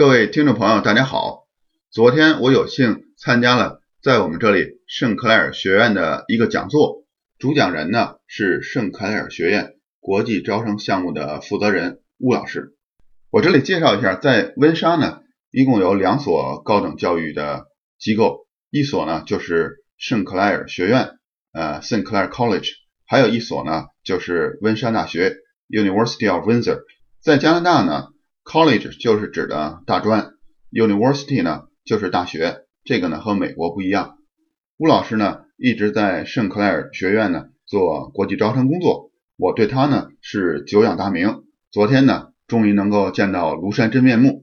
各位听众朋友，大家好。昨天我有幸参加了在我们这里圣克莱尔学院的一个讲座，主讲人呢是圣克莱尔学院国际招生项目的负责人邬老师。我这里介绍一下，在温莎呢，一共有两所高等教育的机构，一所呢就是圣克莱尔学院，呃，圣克莱尔 College，还有一所呢就是温莎大学 University of Windsor。在加拿大呢。College 就是指的大专，University 呢就是大学，这个呢和美国不一样。吴老师呢一直在圣克莱尔学院呢做国际招生工作，我对他呢是久仰大名。昨天呢终于能够见到庐山真面目。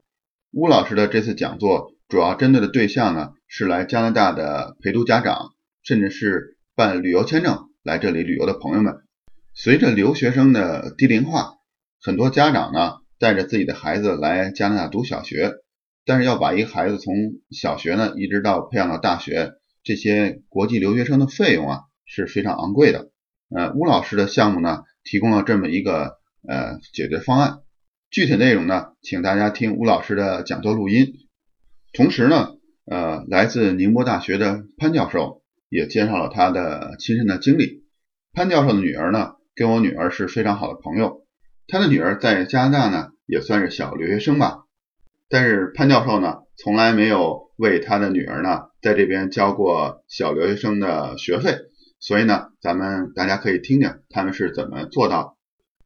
吴老师的这次讲座主要针对的对象呢是来加拿大的陪读家长，甚至是办旅游签证来这里旅游的朋友们。随着留学生的低龄化，很多家长呢。带着自己的孩子来加拿大读小学，但是要把一个孩子从小学呢一直到培养到大学，这些国际留学生的费用啊是非常昂贵的。呃，邬老师的项目呢提供了这么一个呃解决方案，具体内容呢，请大家听邬老师的讲座录音。同时呢，呃，来自宁波大学的潘教授也介绍了他的亲身的经历。潘教授的女儿呢，跟我女儿是非常好的朋友。他的女儿在加拿大呢，也算是小留学生吧。但是潘教授呢，从来没有为他的女儿呢，在这边交过小留学生的学费。所以呢，咱们大家可以听听他们是怎么做到。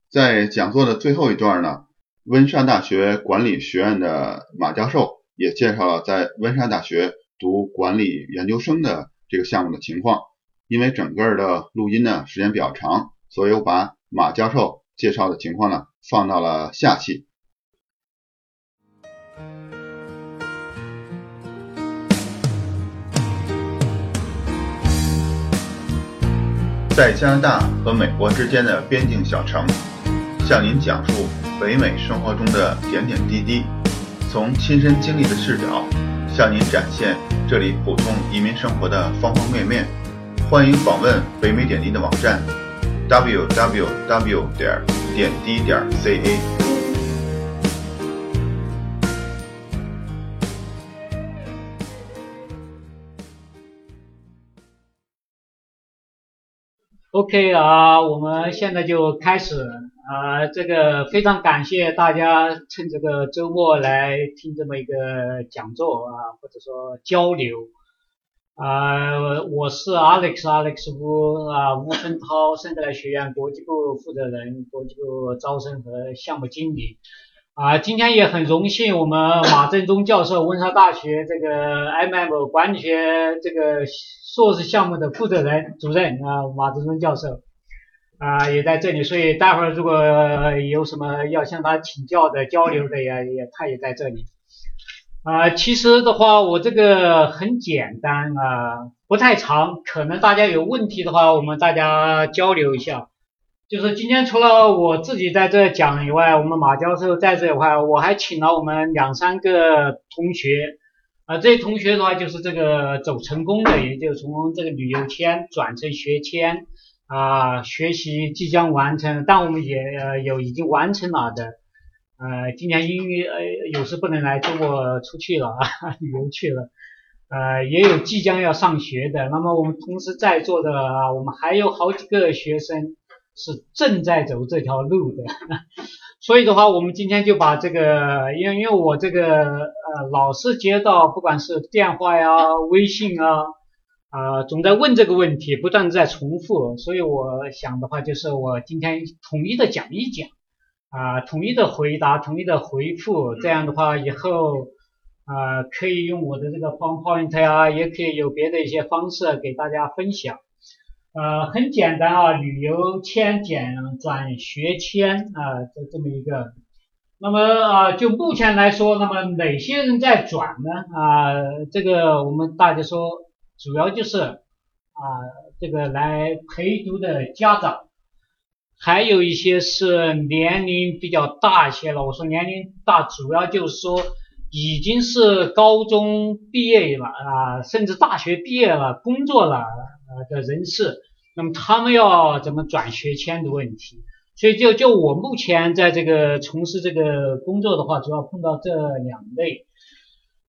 在讲座的最后一段呢，温莎大学管理学院的马教授也介绍了在温莎大学读管理研究生的这个项目的情况。因为整个的录音呢时间比较长，所以我把马教授。介绍的情况呢，放到了下期。在加拿大和美国之间的边境小城，向您讲述北美生活中的点点滴滴，从亲身经历的视角，向您展现这里普通移民生活的方方面面。欢迎访问北美点滴的网站。www 点点滴点 ca。OK 啊，我们现在就开始啊，这个非常感谢大家趁这个周末来听这么一个讲座啊，或者说交流。啊，我是 Alex Alex 吴啊吴春涛，圣德莱学院国际部负责人，国际部招生和项目经理。啊，今天也很荣幸，我们马振中教授，温莎大学这个 MM 管理学这个硕士项目的负责人主任啊，马振中教授啊也在这里，所以待会儿如果有什么要向他请教的、交流的呀，也他也在这里。啊，其实的话，我这个很简单啊，不太长。可能大家有问题的话，我们大家交流一下。就是今天除了我自己在这讲以外，我们马教授在这的话，我还请了我们两三个同学。啊，这些同学的话，就是这个走成功的，也就从这个旅游签转成学签啊，学习即将完成，但我们也有已经完成了的。呃，今年因为呃有时不能来，周末出去了 啊，旅游去了。呃，也有即将要上学的。那么我们同时在座的啊，我们还有好几个学生是正在走这条路的。所以的话，我们今天就把这个，因为因为我这个呃老是接到不管是电话呀、微信啊，啊总在问这个问题，不断在重复。所以我想的话，就是我今天统一的讲一讲。啊，统一的回答，统一的回复，这样的话以后啊，可以用我的这个方框啊，也可以有别的一些方式给大家分享。呃，很简单啊，旅游签减转学签啊，这这么一个。那么啊，就目前来说，那么哪些人在转呢？啊，这个我们大家说，主要就是啊，这个来陪读的家长。还有一些是年龄比较大一些了。我说年龄大，主要就是说已经是高中毕业了啊，甚至大学毕业了、工作了的人士。那么他们要怎么转学签的问题所以就就我目前在这个从事这个工作的话，主要碰到这两类。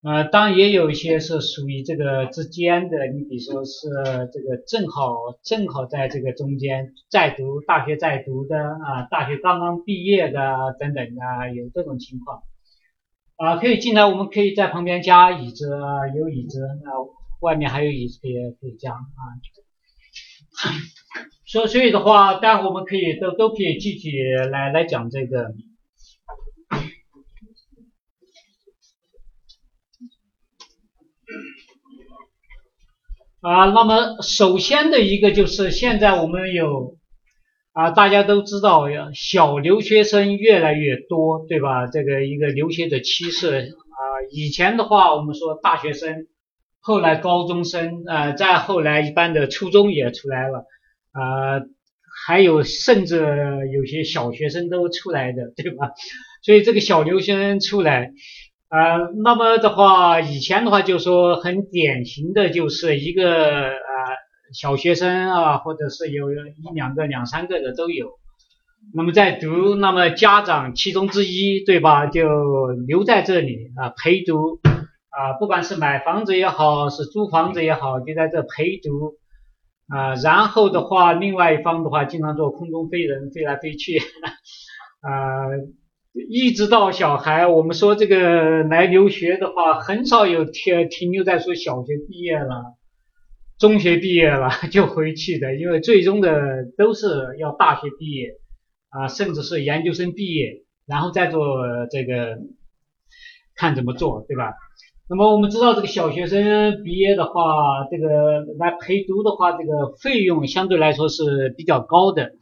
呃，当然也有一些是属于这个之间的，你比如说是这个正好正好在这个中间在读大学在读的啊，大学刚刚毕业的等等啊，有这种情况啊，可以进来，我们可以在旁边加椅子，有椅子，那外面还有椅子可以可以加啊。所所以的话，待会我们可以都都可以具体来来讲这个。啊，那么首先的一个就是现在我们有啊，大家都知道呀，小留学生越来越多，对吧？这个一个留学的趋势啊，以前的话我们说大学生，后来高中生啊，再后来一般的初中也出来了啊，还有甚至有些小学生都出来的，对吧？所以这个小留学生出来。呃，那么的话，以前的话就说很典型的就是一个呃小学生啊，或者是有一两个、两三个的都有。那么在读，那么家长其中之一，对吧？就留在这里啊陪读啊，不管是买房子也好，是租房子也好，就在这陪读啊。然后的话，另外一方的话，经常做空中飞人，飞来飞去 啊。一直到小孩，我们说这个来留学的话，很少有停停留在说小学毕业了、中学毕业了 就回去的，因为最终的都是要大学毕业啊，甚至是研究生毕业，然后再做这个看怎么做，对吧？那么我们知道这个小学生毕业的话，这个来陪读的话，这个费用相对来说是比较高的。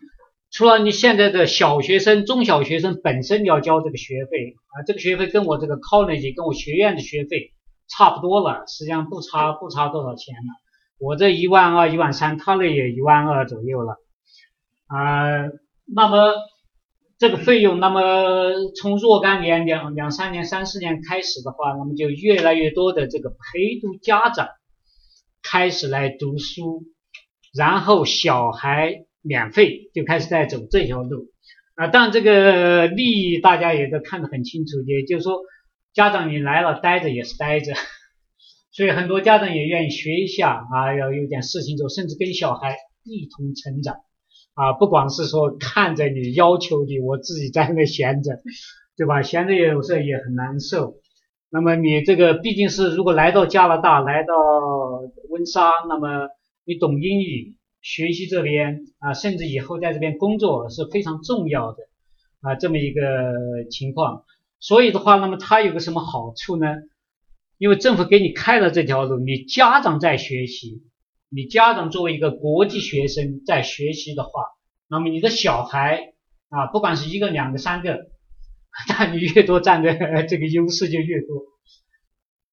除了你现在的小学生、中小学生本身要交这个学费啊，这个学费跟我这个 college 跟我学院的学费差不多了，实际上不差不差多少钱了。我这一万二、一万三，他那也一万二左右了啊。那么这个费用，那么从若干年、两两三年、三四年开始的话，那么就越来越多的这个陪读家长开始来读书，然后小孩。免费就开始在走这条路啊，当然这个利益大家也都看得很清楚，也就是说家长你来了待着也是待着，所以很多家长也愿意学一下啊，要有点事情做，甚至跟小孩一同成长啊，不光是说看着你要求你，我自己在那闲着，对吧？闲着有时候也很难受。那么你这个毕竟是如果来到加拿大，来到温莎，那么你懂英语。学习这边啊，甚至以后在这边工作是非常重要的啊，这么一个情况。所以的话，那么它有个什么好处呢？因为政府给你开了这条路，你家长在学习，你家长作为一个国际学生在学习的话，那么你的小孩啊，不管是一个、两个、三个，那你越多占的 这个优势就越多，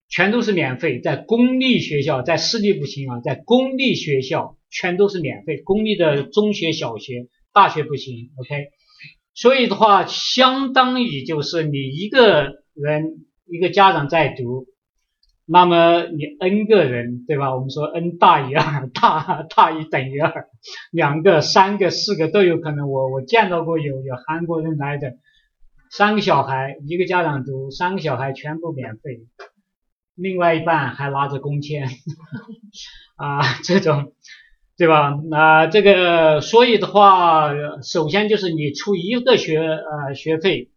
全都是免费，在公立学校，在私立不行啊，在公立学校。全都是免费，公立的中学、小学、大学不行，OK。所以的话，相当于就是你一个人一个家长在读，那么你 n 个人，对吧？我们说 n 大于二，大大于等于二，两个、三个、四个都有可能。我我见到过有有韩国人来的，三个小孩一个家长读，三个小孩全部免费，另外一半还拿着工签 啊，这种。对吧？那这个，所以的话，首先就是你出一个学呃学费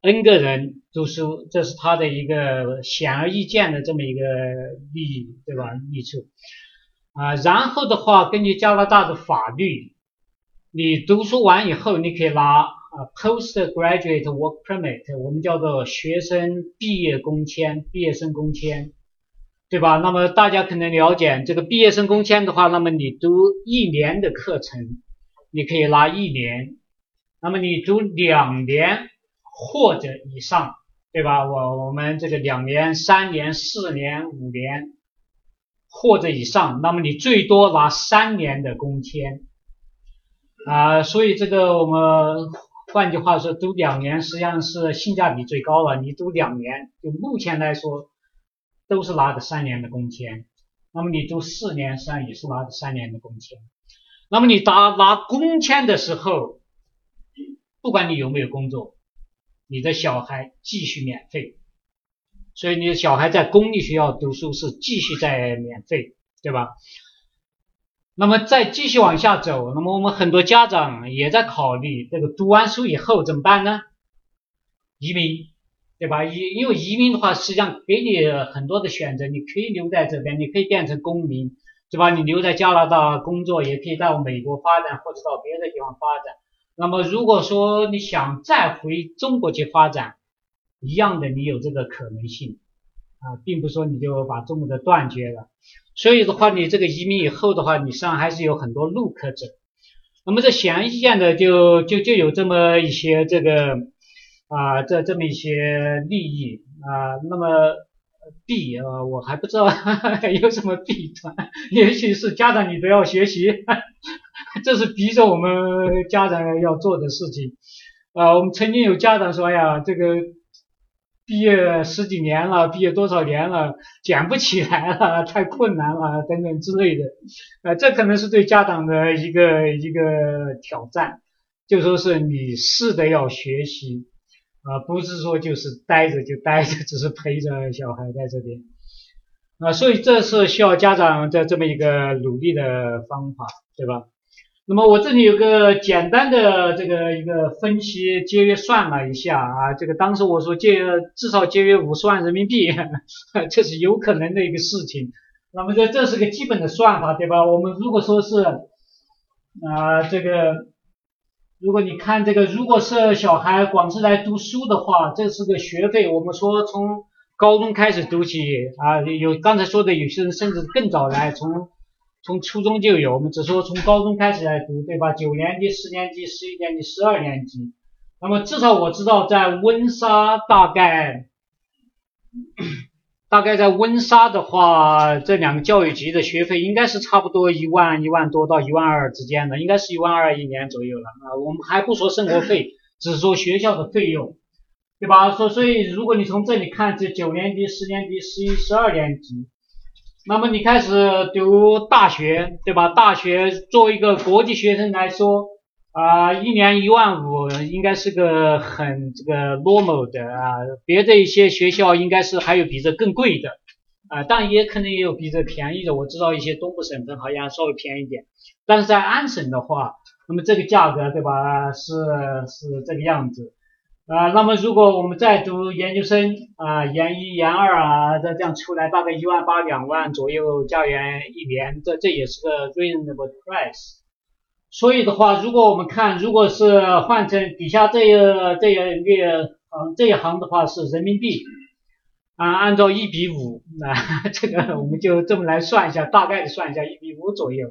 ，n 个人读书，这是他的一个显而易见的这么一个利益，对吧？益处啊。然后的话，根据加拿大的法律，你读书完以后，你可以拿啊 postgraduate work permit，我们叫做学生毕业工签、毕业生工签。对吧？那么大家可能了解这个毕业生工签的话，那么你读一年的课程，你可以拿一年；那么你读两年或者以上，对吧？我我们这个两年、三年、四年、五年或者以上，那么你最多拿三年的工签啊。所以这个我们换句话说，读两年实际上是性价比最高了。你读两年，就目前来说。都是拿的三年的工签，那么你读四年实际上也是拿的三年的工签。那么你拿拿工签的时候，不管你有没有工作，你的小孩继续免费。所以你的小孩在公立学校读书是继续在免费，对吧？那么再继续往下走，那么我们很多家长也在考虑，这个读完书以后怎么办呢？移民，对吧？移因为移民的话，实际上给你很多的选择，你可以留在这边，你可以变成公民，对吧？你留在加拿大工作，也可以到美国发展，或者到别的地方发展。那么如果说你想再回中国去发展，一样的，你有这个可能性啊，并不是说你就把中国的断绝了。所以的话，你这个移民以后的话，你实际上还是有很多路可走。那么这显而易见的，就就就有这么一些这个啊，这这么一些利益啊。那么弊啊，我还不知道 有什么弊端，也许是家长你都要学习，这是逼着我们家长要做的事情啊。我们曾经有家长说呀，这个。毕业十几年了，毕业多少年了，捡不起来了，太困难了，等等之类的，呃，这可能是对家长的一个一个挑战，就说是你是的要学习，啊，不是说就是待着就待着，只是陪着小孩在这边，啊，所以这是需要家长的这么一个努力的方法，对吧？那么我这里有个简单的这个一个分析节约算了一下啊，这个当时我说节至少节约五十万人民币，这是有可能的一个事情。那么这这是个基本的算法，对吧？我们如果说是啊这个，如果你看这个，如果是小孩光是来读书的话，这是个学费。我们说从高中开始读起啊，有刚才说的有些人甚至更早来从。从初中就有，我们只说从高中开始来读，对吧？九年级、十年级、十一年级、十二年级。那么至少我知道，在温莎大概，大概在温莎的话，这两个教育局的学费应该是差不多一万一万多到一万二之间的，应该是一万二一年左右了啊。我们还不说生活费，只说学校的费用，对吧？所所以，如果你从这里看，这九年级、十年级、十一、十二年级。那么你开始读大学，对吧？大学作为一个国际学生来说，啊，一年一万五应该是个很这个 normal 的啊。别的一些学校应该是还有比这更贵的啊，但也可能也有比这便宜的。我知道一些东部省份好像稍微便宜点，但是在安省的话，那么这个价格，对吧？是是这个样子。啊，那么如果我们再读研究生啊，研一、研二啊，这这样出来大概一万八、两万左右教员一年，这这也是个 reasonable price。所以的话，如果我们看，如果是换成底下这一这一列行这一行的话是人民币啊，按照一比五，那这个我们就这么来算一下，大概的算一下一比五左右。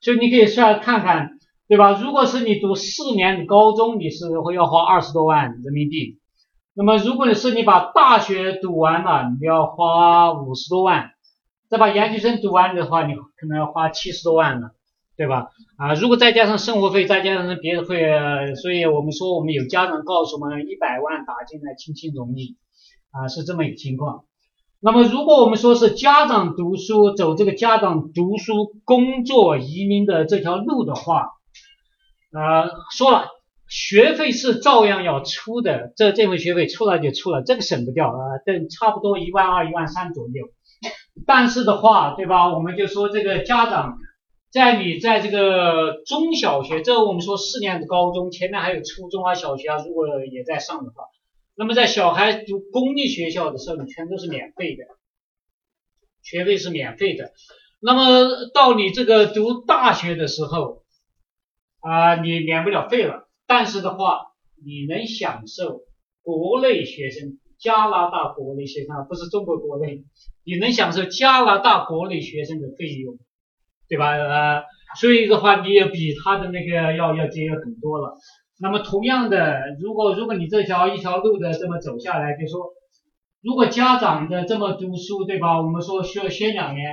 所以你可以算看看。对吧？如果是你读四年的高中，你是会要花二十多万人民币。那么，如果你是你把大学读完了，你要花五十多万。再把研究生读完的话，你可能要花七十多万了，对吧？啊，如果再加上生活费，再加上别的费，所以我们说我们有家长告诉我们，一百万打进来轻轻容易，啊，是这么一个情况。那么，如果我们说是家长读书走这个家长读书、工作、移民的这条路的话，啊，说了，学费是照样要出的，这这份学费出了就出了，这个省不掉啊，等差不多一万二、一万三左右。但是的话，对吧？我们就说这个家长，在你在这个中小学，这我们说四年的高中，前面还有初中啊、小学啊，如果也在上的话，那么在小孩读公立学校的时候，你全都是免费的，学费是免费的。那么到你这个读大学的时候，啊，你免不了费了，但是的话，你能享受国内学生加拿大国内学生，不是中国国内，你能享受加拿大国内学生的费用，对吧？呃，所以的话，你也比他的那个要要节约很多了。那么同样的，如果如果你这条一条路的这么走下来，就说，如果家长的这么读书，对吧？我们说需要学两年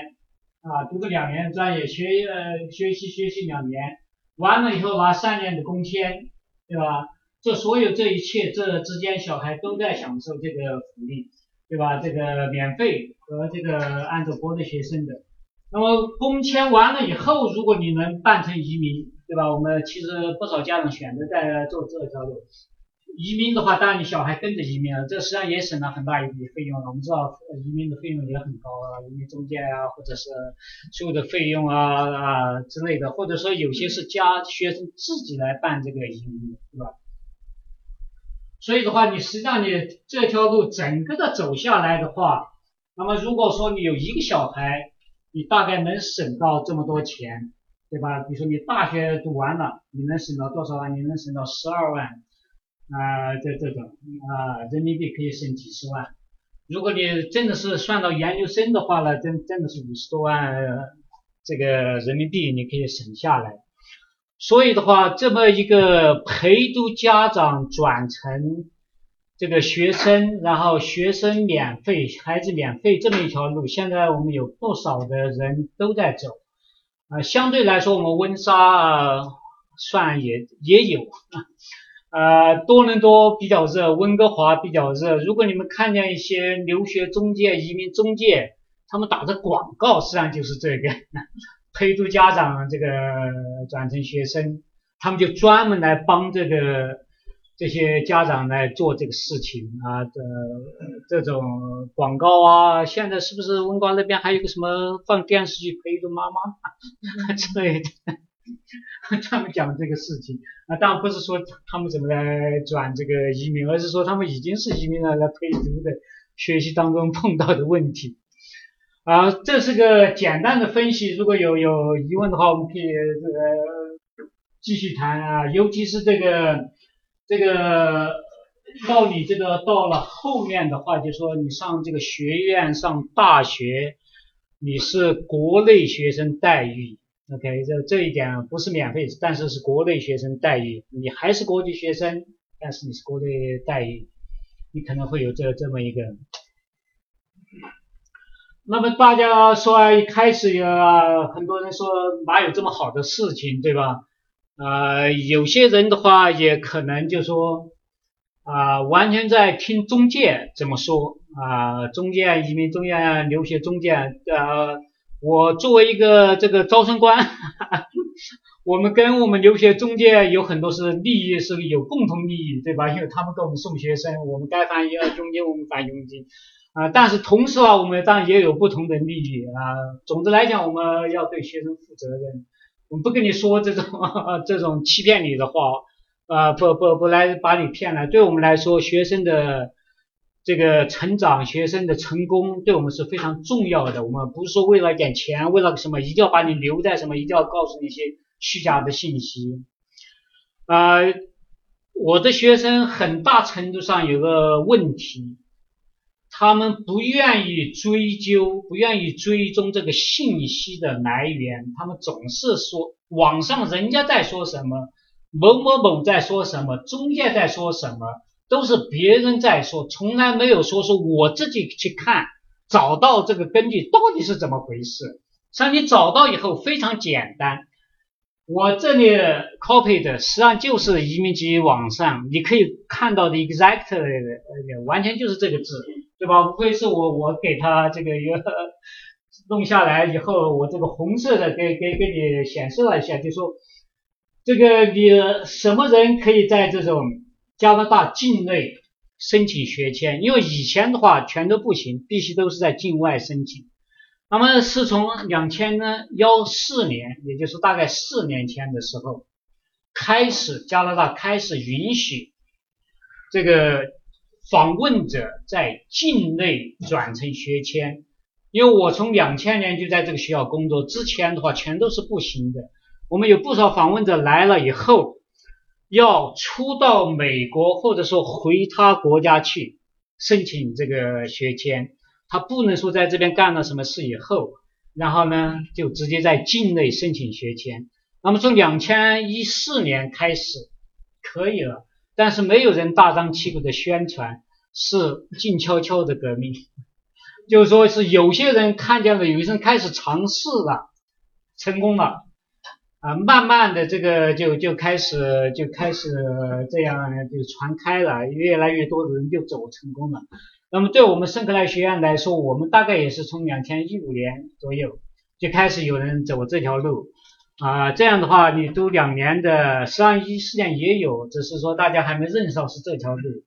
啊，读个两年专业，学呃学习学习两年。完了以后拿三年的工签，对吧？这所有这一切，这之间小孩都在享受这个福利，对吧？这个免费和这个按照国内学生的。那么工签完了以后，如果你能办成移民，对吧？我们其实不少家长选择在做这条路。移民的话，当然你小孩跟着移民了，这实际上也省了很大一笔费用了。我们知道移民的费用也很高啊，移民中介啊，或者是所有的费用啊啊之类的，或者说有些是家学生自己来办这个移民，对吧？所以的话，你实际上你这条路整个的走下来的话，那么如果说你有一个小孩，你大概能省到这么多钱，对吧？比如说你大学读完了，你能省到多少万？你能省到十二万。啊，这这种啊，人民币可以省几十万。如果你真的是算到研究生的话呢，真真的是五十多万这个人民币你可以省下来。所以的话，这么一个陪读家长转成这个学生，然后学生免费，孩子免费这么一条路，现在我们有不少的人都在走。啊，相对来说，我们温莎算也也有。呃，多伦多比较热，温哥华比较热。如果你们看见一些留学中介、移民中介，他们打的广告，实际上就是这个 陪读家长这个转成学生，他们就专门来帮这个这些家长来做这个事情啊。这这种广告啊，现在是不是温哥华那边还有个什么放电视剧陪读妈妈 之类的？专门讲这个事情啊，当然不是说他们怎么来转这个移民，而是说他们已经是移民了来陪读的学习当中碰到的问题啊。这是个简单的分析，如果有有疑问的话，我们可以这个继续谈啊。尤其是这个这个到你这个到了后面的话，就说你上这个学院上大学，你是国内学生待遇。OK，这这一点不是免费，但是是国内学生待遇。你还是国际学生，但是你是国内待遇，你可能会有这这么一个。那么大家说一开始有很多人说哪有这么好的事情，对吧？啊，有些人的话也可能就说啊，完全在听中介怎么说啊，中介移民中介留学中介呃。我作为一个这个招生官，我们跟我们留学中介有很多是利益是有共同利益，对吧？因为他们给我们送学生，我们该返佣金我们返佣金啊。但是同时啊，我们当然也有不同的利益啊。总的来讲，我们要对学生负责任，不跟你说这种 这种欺骗你的话啊，不不不来把你骗了。对我们来说，学生的。这个成长学生的成功对我们是非常重要的。我们不是说为了点钱，为了什么，一定要把你留在什么，一定要告诉你一些虚假的信息。啊，我的学生很大程度上有个问题，他们不愿意追究，不愿意追踪这个信息的来源，他们总是说网上人家在说什么，某某某在说什么，中介在说什么。都是别人在说，从来没有说说我自己去看，找到这个根据到底是怎么回事。像你找到以后非常简单，我这里 copy 的实际上就是移民局网上你可以看到的 exactly 完全就是这个字，对吧？无非是我我给他这个一个弄下来以后，我这个红色的给给给你显示了一下，就说这个你什么人可以在这种。加拿大境内申请学签，因为以前的话全都不行，必须都是在境外申请。那么是从两千呢幺四年，也就是大概四年前的时候，开始加拿大开始允许这个访问者在境内转成学签。因为我从两千年就在这个学校工作，之前的话全都是不行的。我们有不少访问者来了以后。要出到美国，或者说回他国家去申请这个学签，他不能说在这边干了什么事以后，然后呢就直接在境内申请学签。那么从两千一四年开始可以了，但是没有人大张旗鼓的宣传，是静悄悄的革命，就是说是有些人看见了，有些人开始尝试了，成功了。啊，慢慢的这个就就开始就开始这样就传开了，越来越多的人就走成功了。那么对我们圣克莱学院来说，我们大概也是从两千一五年左右就开始有人走这条路。啊，这样的话你读两年的，实际上一实际上也有，只是说大家还没认识到是这条路。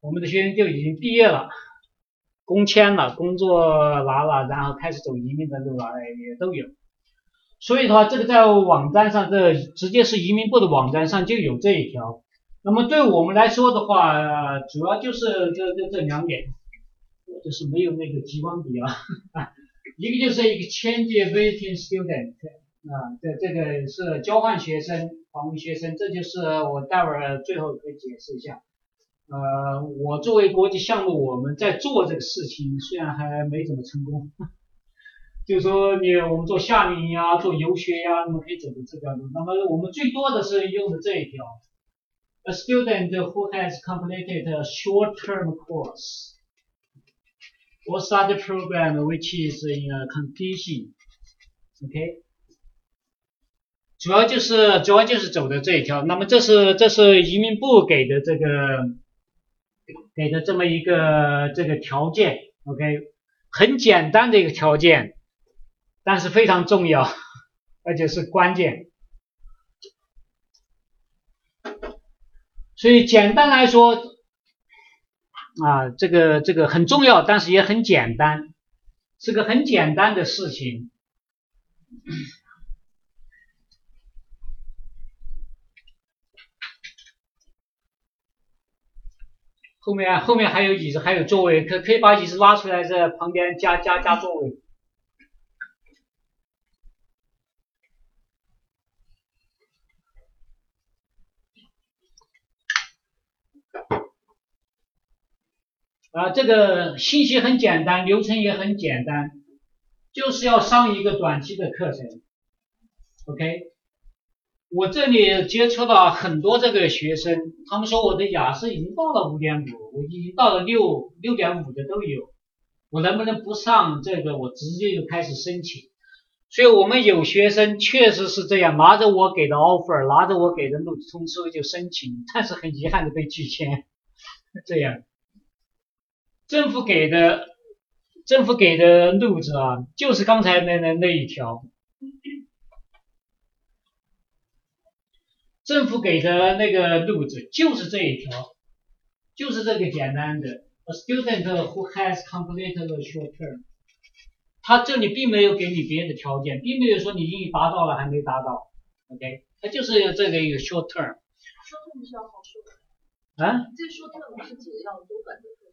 我们的学生就已经毕业了，工签了，工作拿了，然后开始走移民的路了，也都有。所以的话，这个在网站上，这直接是移民部的网站上就有这一条。那么对我们来说的话，主要就是这这这两点，就是没有那个激光笔啊。一个就是一个 change visiting student 啊，这这个是交换学生、访问学生，这就是我待会儿最后可以解释一下。呃，我作为国际项目，我们在做这个事情，虽然还没怎么成功，就说你我们做夏令营啊，做游学呀，那么可以走的这条路。那么我们最多的是用的这一条，a student who has completed a short-term course。Or start the program which is in a condition，OK，主要就是主要就是走的这一条。那么这是这是移民部给的这个给的这么一个这个条件，OK，很简单的一个条件，但是非常重要，而且是关键。所以简单来说。啊，这个这个很重要，但是也很简单，是个很简单的事情。后面后面还有椅子，还有座位，可可以把椅子拉出来，在旁边加加加座位。啊，这个信息很简单，流程也很简单，就是要上一个短期的课程，OK。我这里接触到很多这个学生，他们说我的雅思已经到了五点五，我已经到了六六点五的都有，我能不能不上这个？我直接就开始申请。所以我们有学生确实是这样，拿着我给的 offer，拿着我给的录取通知书就申请，但是很遗憾的被拒签，这样。政府给的，政府给的路子啊，就是刚才那那那一条。政府给的那个路子就是这一条，就是这个简单的。A student who has completed the short term，他这里并没有给你别的条件，并没有说你英语达到了还没达到。OK，他就是这个一个 short term。short term 是要好说的。啊？这 short term 是指要多短的？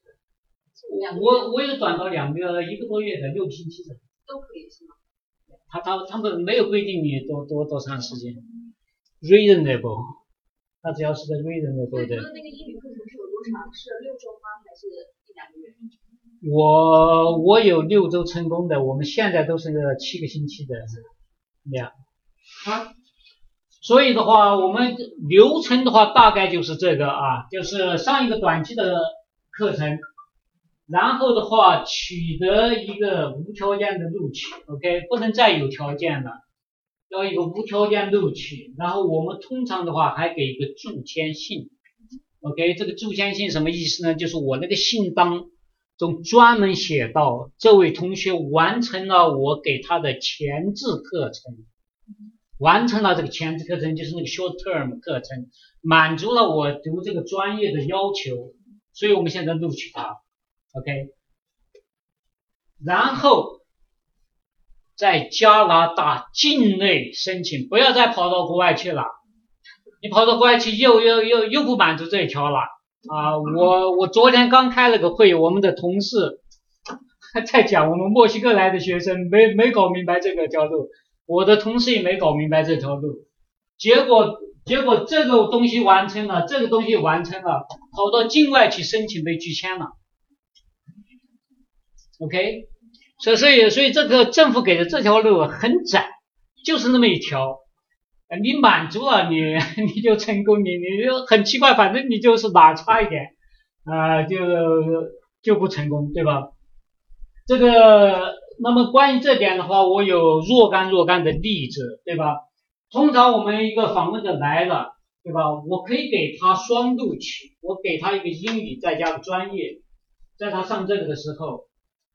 我我有短到两个一个多月的六个星期的，都可以是吗？他他他们没有规定你多多多长时间，reasonable，他只要是个 reasonable 的。那个英语课程是有多长？是六周吗？还是一两个月？我我有六周成功的，我们现在都是个七个星期的量。啊，所以的话，我们流程的话大概就是这个啊，就是上一个短期的课程。然后的话，取得一个无条件的录取，OK，不能再有条件了，要一个无条件录取。然后我们通常的话还给一个注签信，OK，这个注签信什么意思呢？就是我那个信当中专门写到，这位同学完成了我给他的前置课程，完成了这个前置课程，就是那个 short term 课程，满足了我读这个专业的要求，所以我们现在录取他。OK，然后在加拿大境内申请，不要再跑到国外去了。你跑到国外去又又又又不满足这一条了啊！我我昨天刚开了个会，我们的同事 在讲，我们墨西哥来的学生没没搞明白这个条路，我的同事也没搞明白这条路，结果结果这个东西完成了，这个东西完成了，跑到境外去申请被拒签了。OK，所以所以所以这个政府给的这条路很窄，就是那么一条，你满足了你 你就成功，你你就很奇怪，反正你就是哪差一点啊就就不成功，对吧？这个那么关于这点的话，我有若干若干的例子，对吧？通常我们一个访问者来了，对吧？我可以给他双录取，我给他一个英语再加个专业，在他上这个的时候。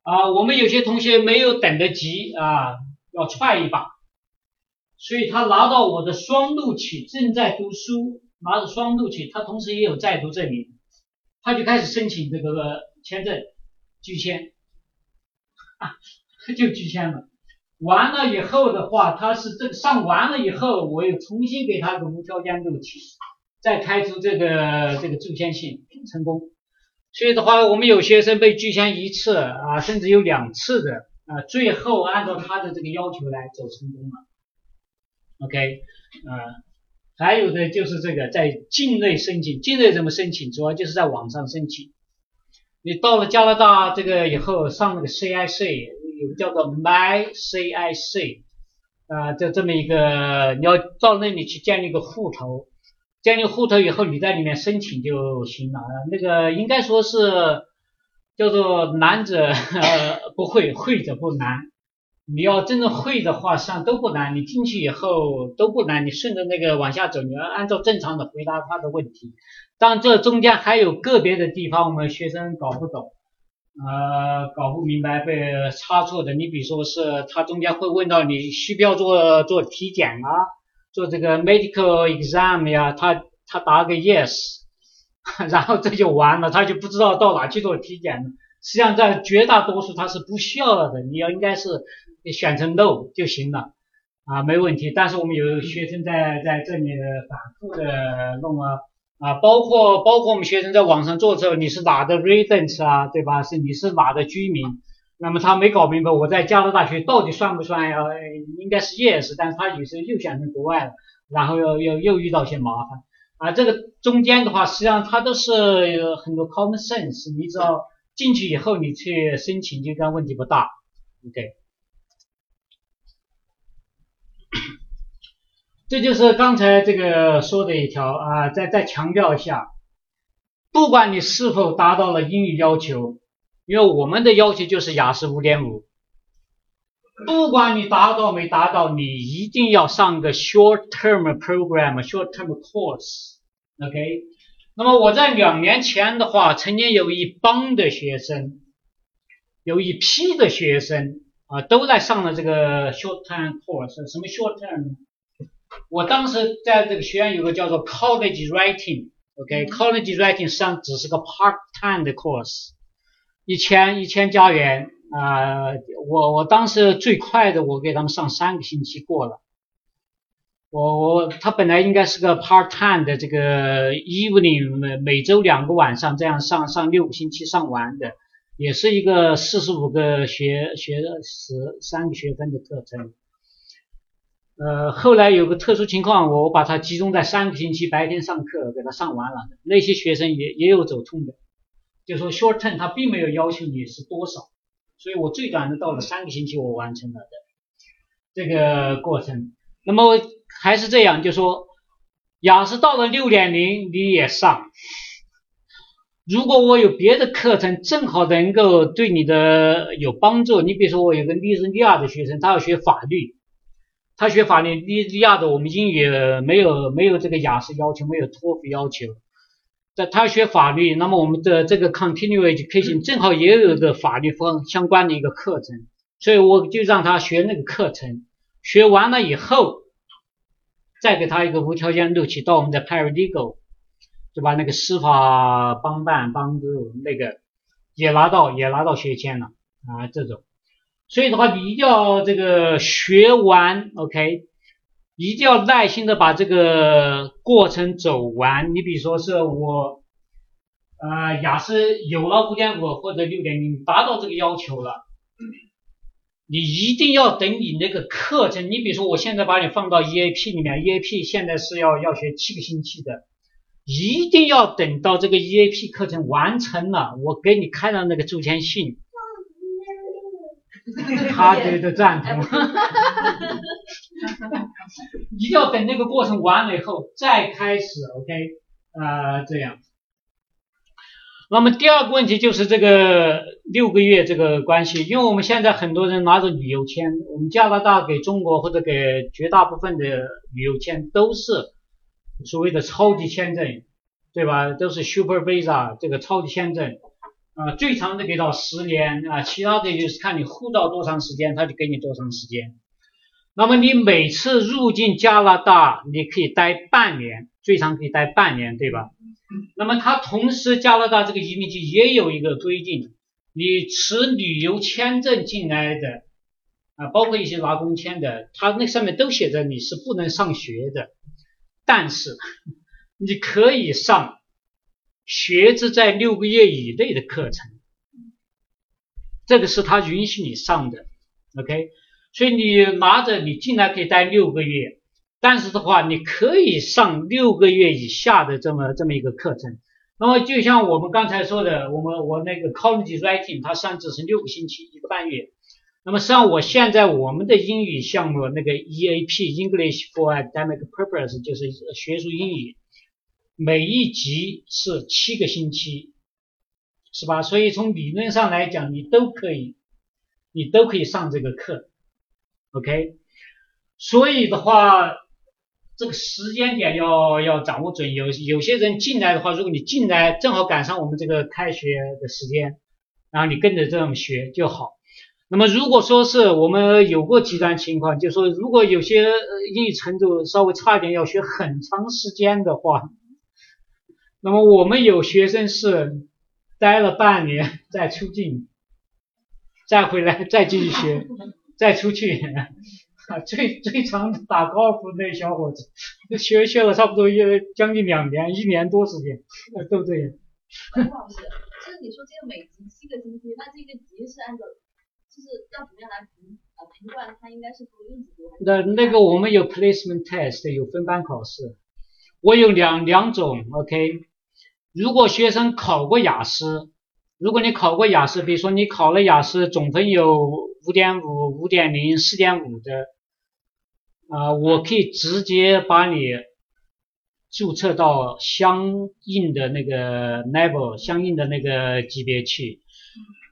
啊，我们有些同学没有等得及啊，要踹一把，所以他拿到我的双录取，正在读书，拿着双录取，他同时也有在读证明，他就开始申请这个签证拒签，啊，就拒签了。完了以后的话，他是这上完了以后，我又重新给他个无条件录取，再开出这个这个拒签信，成功。所以的话，我们有学生被拒签一次啊，甚至有两次的啊，最后按照他的这个要求来走成功了。OK，啊，还有的就是这个在境内申请，境内怎么申请？主要就是在网上申请。你到了加拿大这个以后，上那个 CIC，有个叫做 My CIC，啊，就这么一个，你要到那里去建立个户头，建立户头以后，你在里面申请就行了。那个应该说是叫做难者不会，会者不难。你要真的会的话，实际上都不难。你进去以后都不难，你顺着那个往下走，你要按照正常的回答他的问题。但这中间还有个别的地方，我们学生搞不懂，呃，搞不明白，被差错的。你比如说是他中间会问到你需不要做做体检啊，做这个 medical exam 呀，他他答个 yes，然后这就完了，他就不知道到哪去做体检了。实际上在绝大多数他是不需要的，你要应该是。选成 no 就行了啊，没问题。但是我们有学生在在这里反复的弄啊啊，包括包括我们学生在网上做的时候，你是哪的 resident 啊，对吧？是你是哪的居民？那么他没搞明白我在加州大学到底算不算呀？应该是 yes，但是他有时候又想成国外了，然后又又又遇到些麻烦啊。这个中间的话，实际上它都是很多 common sense，你只要进去以后你去申请，就该问题不大。OK。这就是刚才这个说的一条啊，再再强调一下，不管你是否达到了英语要求，因为我们的要求就是雅思五点五，不管你达到没达到，你一定要上个 short term program，short term course，OK。那么我在两年前的话，曾经有一帮的学生，有一批的学生啊，都在上了这个 short term course，什么 short term？我当时在这个学院有个叫做 College Writing，OK，College Writing 实际上只是个 part time 的 course，一千一千加元啊，我我当时最快的我给他们上三个星期过了，我我他本来应该是个 part time 的这个 evening 每每周两个晚上这样上上六个星期上完的，也是一个四十五个学学时三个学分的课程。呃，后来有个特殊情况，我把它集中在三个星期白天上课，给他上完了。那些学生也也有走通的，就说 short term 他并没有要求你是多少，所以我最短的到了三个星期我完成了的这个过程。那么还是这样，就说雅思到了六点零你也上，如果我有别的课程正好能够对你的有帮助，你比如说我有个利日利亚的学生，他要学法律。他学法律，利利亚的我们英语没有没有这个雅思要求，没有托福要求。在他学法律，那么我们的这个 continue education 正好也有个法律方相关的一个课程，所以我就让他学那个课程。学完了以后，再给他一个无条件录取到我们的 paralegal，就把那个司法帮办帮助那个也拿到也拿到学签了啊，这种。所以的话，你一定要这个学完，OK，一定要耐心的把这个过程走完。你比如说是我，呃，雅思有了五点五或者六点零，达到这个要求了，你一定要等你那个课程。你比如说，我现在把你放到 EAP 里面，EAP 现在是要要学七个星期的，一定要等到这个 EAP 课程完成了，我给你开了那个注签信。他觉得赞同，一定要等那个过程完了以后再开始，OK，啊这样。那么第二个问题就是这个六个月这个关系，因为我们现在很多人拿着旅游签，我们加拿大给中国或者给绝大部分的旅游签都是所谓的超级签证，对吧？都是 Super Visa 这个超级签证。啊，最长的给到十年啊，其他的就是看你护照多长时间，他就给你多长时间。那么你每次入境加拿大，你可以待半年，最长可以待半年，对吧？那么它同时加拿大这个移民局也有一个规定，你持旅游签证进来的啊，包括一些拿工签的，它那上面都写着你是不能上学的，但是 你可以上学制在六个月以内的课程，这个是他允许你上的，OK。所以你拿着你进来可以待六个月，但是的话你可以上六个月以下的这么这么一个课程。那么就像我们刚才说的，我们我那个 college writing 它上至是六个星期一个半月。那么实际上我现在我们的英语项目那个 EAP English for Academic Purpose 就是学术英语，每一级是七个星期，是吧？所以从理论上来讲，你都可以，你都可以上这个课。OK，所以的话，这个时间点要要掌握准。有有些人进来的话，如果你进来正好赶上我们这个开学的时间，然后你跟着这样学就好。那么如果说是我们有过极端情况，就说如果有些英语程度稍微差一点，要学很长时间的话，那么我们有学生是待了半年再出境，再回来再继续学。再出去，最最长打高尔夫那小伙子，学学了差不多一将近两年，一年多时间，对不对？王老师，就是你说这个每级七个星期，那这个级是按照，就是要怎么样来评呃评断他应该是读一级读？那那个我们有 placement test，有分班考试，我有两两种，OK，如果学生考过雅思。如果你考过雅思，比如说你考了雅思，总分有五点五、五点零、四点五的，啊，我可以直接把你注册到相应的那个 level、相应的那个级别去。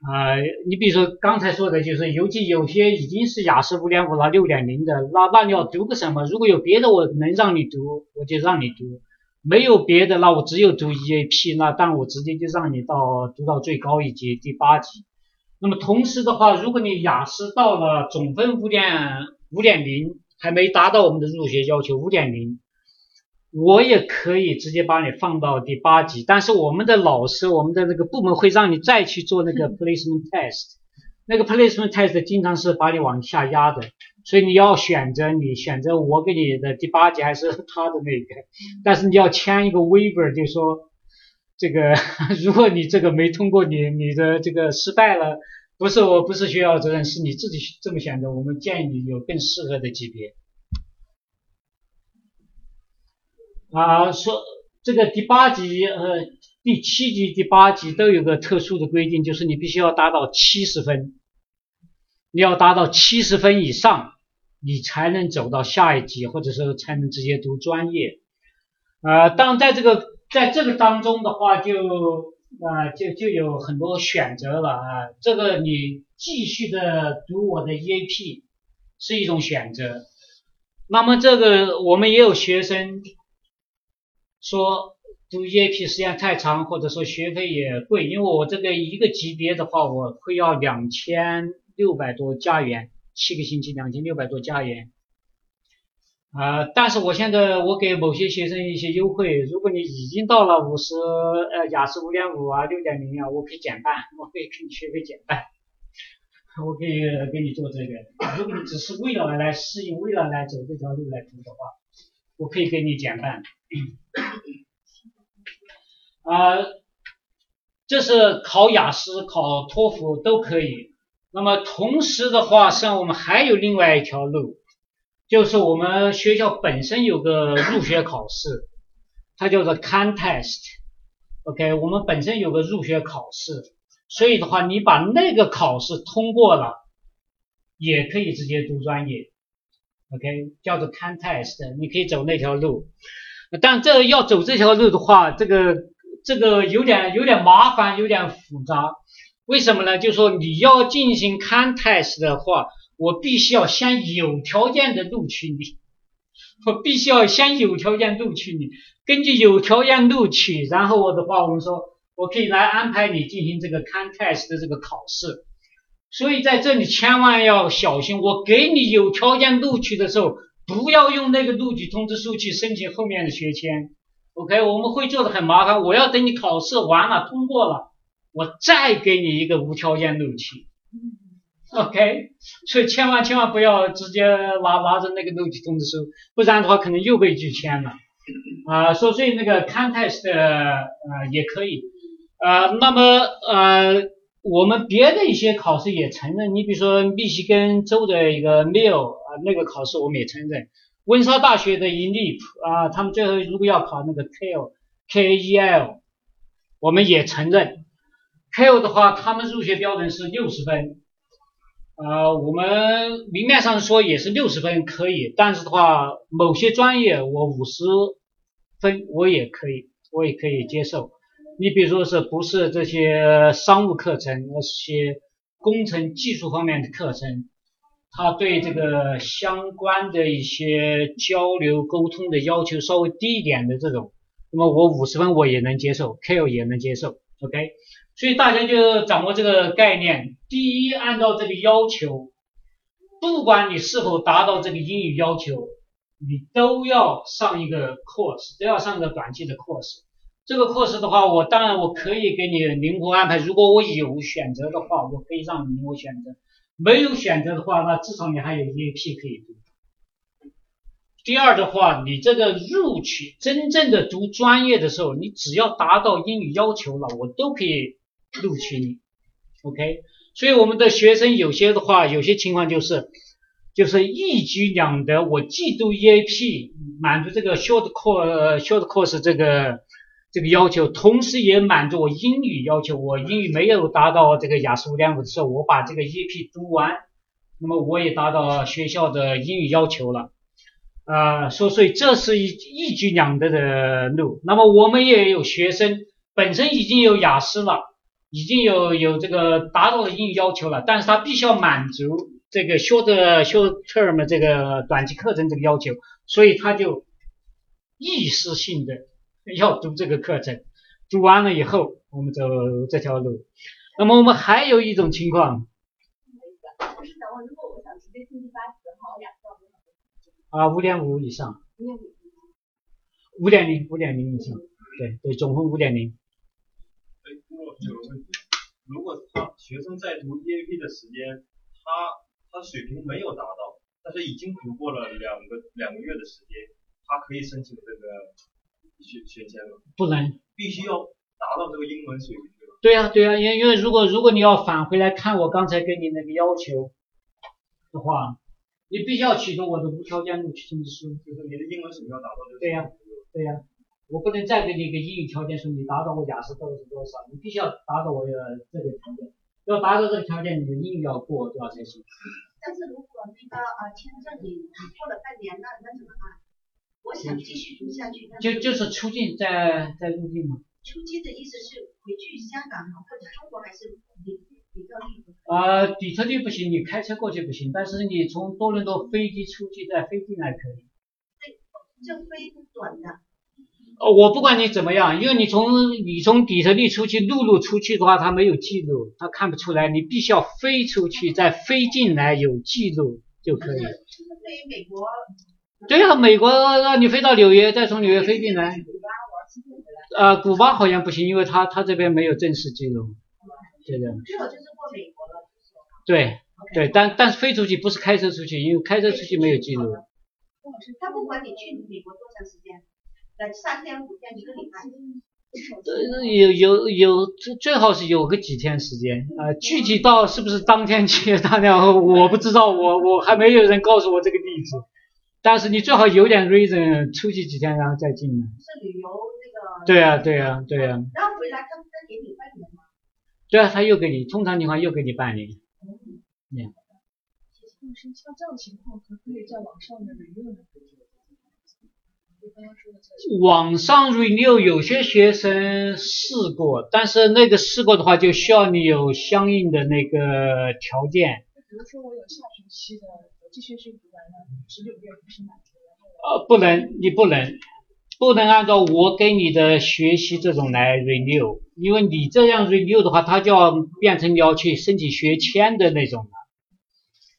啊，你比如说刚才说的，就是尤其有些已经是雅思五点五了、六点零的，那那你要读个什么？如果有别的我能让你读，我就让你读。没有别的，那我只有读 EAP，那但我直接就让你到读到最高一级第八级。那么同时的话，如果你雅思到了总分五点五点零，还没达到我们的入学要求五点零，我也可以直接把你放到第八级。但是我们的老师，我们的那个部门会让你再去做那个 placement test，那个 placement test 经常是把你往下压的。所以你要选择你选择我给你的第八级还是他的那个，但是你要签一个 waiver，就说这个 如果你这个没通过，你你的这个失败了，不是我不是学校责任，是你自己这么选择。我们建议你有更适合的级别。啊，说这个第八级呃第七级第八级都有个特殊的规定，就是你必须要达到七十分，你要达到七十分以上。你才能走到下一级，或者说才能直接读专业。呃，当在这个在这个当中的话，就啊就就有很多选择了啊。这个你继续的读我的 EAP 是一种选择。那么这个我们也有学生说读 EAP 时间太长，或者说学费也贵，因为我这个一个级别的话，我会要两千六百多加元。七个星期两千六百多加元，啊！但是我现在我给某些学生一些优惠，如果你已经到了五十，呃，雅思五点五啊，六点零啊，我可以减半，我可以给你学费减半，我可以给你做这个。如果你只是为了来适应，为了来走这条路来读的话，我可以给你减半。啊，这是考雅思、考托福都可以。那么同时的话，实际上我们还有另外一条路，就是我们学校本身有个入学考试，它叫做 Contest。OK，我们本身有个入学考试，所以的话，你把那个考试通过了，也可以直接读专业。OK，叫做 Contest，你可以走那条路。但这要走这条路的话，这个这个有点有点麻烦，有点复杂。为什么呢？就是说你要进行 contest 的话，我必须要先有条件的录取你，我必须要先有条件录取你。根据有条件录取，然后我的话，我们说我可以来安排你进行这个 contest 的这个考试。所以在这里千万要小心。我给你有条件录取的时候，不要用那个录取通知书去申请后面的学签。OK，我们会做的很麻烦。我要等你考试完了通过了，我再给你一个无条件录取。OK，所以千万千万不要直接拿拿着那个录取通知书，不然的话可能又被拒签了。啊，所所以那个 contest 呃也可以。呃，那么呃，我们别的一些考试也承认，你比如说密西根州的一个 m i l 啊，那个考试我们也承认。温莎大学的 ENIP 啊，他们最后如果要考那个 KEL KEL，我们也承认。KEL 的话，他们入学标准是六十分。呃，我们明面上说也是六十分可以，但是的话，某些专业我五十分我也可以，我也可以接受。你比如说是不是这些商务课程，那些工程技术方面的课程，他对这个相关的一些交流沟通的要求稍微低一点的这种，那么我五十分我也能接受，K 也能接受，OK。所以大家就掌握这个概念。第一，按照这个要求，不管你是否达到这个英语要求，你都要上一个 course，都要上个短期的 course。这个 course 的话，我当然我可以给你灵活安排。如果我有选择的话，我可以让你灵活选择；没有选择的话，那至少你还有 EAP 可以读。第二的话，你这个录取真正的读专业的时候，你只要达到英语要求了，我都可以。录取你，OK，所以我们的学生有些的话，有些情况就是就是一举两得，我既读 EAP 满足这个 short course short course 这个这个要求，同时也满足我英语要求。我英语没有达到这个雅思五点五的时候，我把这个 EP 读完，那么我也达到学校的英语要求了。啊，所所以这是一一举两得的路。那么我们也有学生本身已经有雅思了。已经有有这个达到了英语要求了，但是他必须要满足这个 short short term 这个短期课程这个要求，所以他就意识性的要读这个课程，读完了以后我们走这条路。那么我们还有一种情况，啊，五点五以上，五点零五点零以上，对对，总分五点零。有个问题，如果他学生在读 EAP 的时间，他他水平没有达到，但是已经读过了两个两个月的时间，他可以申请这个学学签吗？不能，必须要达到这个英文水平，对吧？对呀对呀，因因为如果如果你要返回来看我刚才给你那个要求的话，你必须要启动我的无条件录取通知书，就是你的英文水平要达到就对呀对呀。我不能再给你一个英语条件，说你达到我雅思到底是多少？你必须要达到我的这个条件，要达到这个条件，你的英语要过多少才行？但是如果那个呃签证你过了半年了，那怎么办？我想继续读下去。就就是出境再再入境嘛。出境的意思是回去香港或者中国还是底底特律？呃，底特律不行，你开车过去不行，但是你从多伦多飞机出去再飞进来可以。对，就飞短的。哦，我不管你怎么样，因为你从你从底特律出去陆路出去的话，他没有记录，他看不出来。你必须要飞出去再飞进来有记录就可以。就是对于美国。对呀，美国让你飞到纽约，再从纽约飞进来。呃，古巴好像不行，因为他他这边没有正式记录。对的。最好就是过美国了。对对，但但是飞出去不是开车出去，因为开车出去没有记录。他不管你去美国多长时间。三天五天一个礼拜，呃，有有有，最最好是有个几天时间啊，具体到是不是当天去，当天我不知道，我我还没有人告诉我这个地址，但是你最好有点 reason 出去几天然后再进来。是旅游那个。对呀对呀对呀。然后回来他再给你半年吗？对啊，他又给你，通常情况又给你半年。嗯。那像这种情况，可不可以在网上面 renew 呢？网上 renew 有些学生试过，但是那个试过的话，就需要你有相应的那个条件。比如说我有下学期的，我这学期读完了十九月不是满足，呃，不能，你不能，不能按照我给你的学习这种来 renew，因为你这样 renew 的话，它就要变成你要去申请学签的那种了。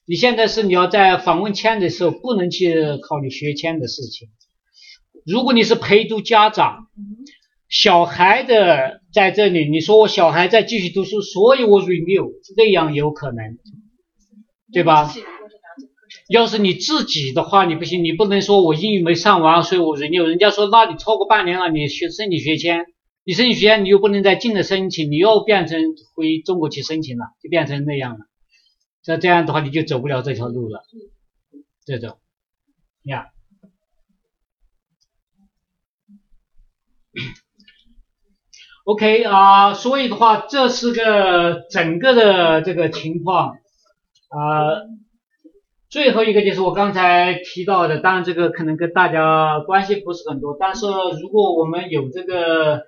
你现在是你要在访问签的时候不能去考虑学签的事情。如果你是陪读家长，小孩的在这里，你说我小孩在继续读书，所以我 renew 那样有可能，对吧？要是你自己的话，你不行，你不能说我英语没上完，所以我人家。人家说，那你超过半年了，你学申请学签，你申请学签，你又不能再进了申请，你又变成回中国去申请了，就变成那样了。那这样的话，你就走不了这条路了。这种，呀。OK 啊，所以的话，这是个整个的这个情况啊。最后一个就是我刚才提到的，当然这个可能跟大家关系不是很多，但是如果我们有这个，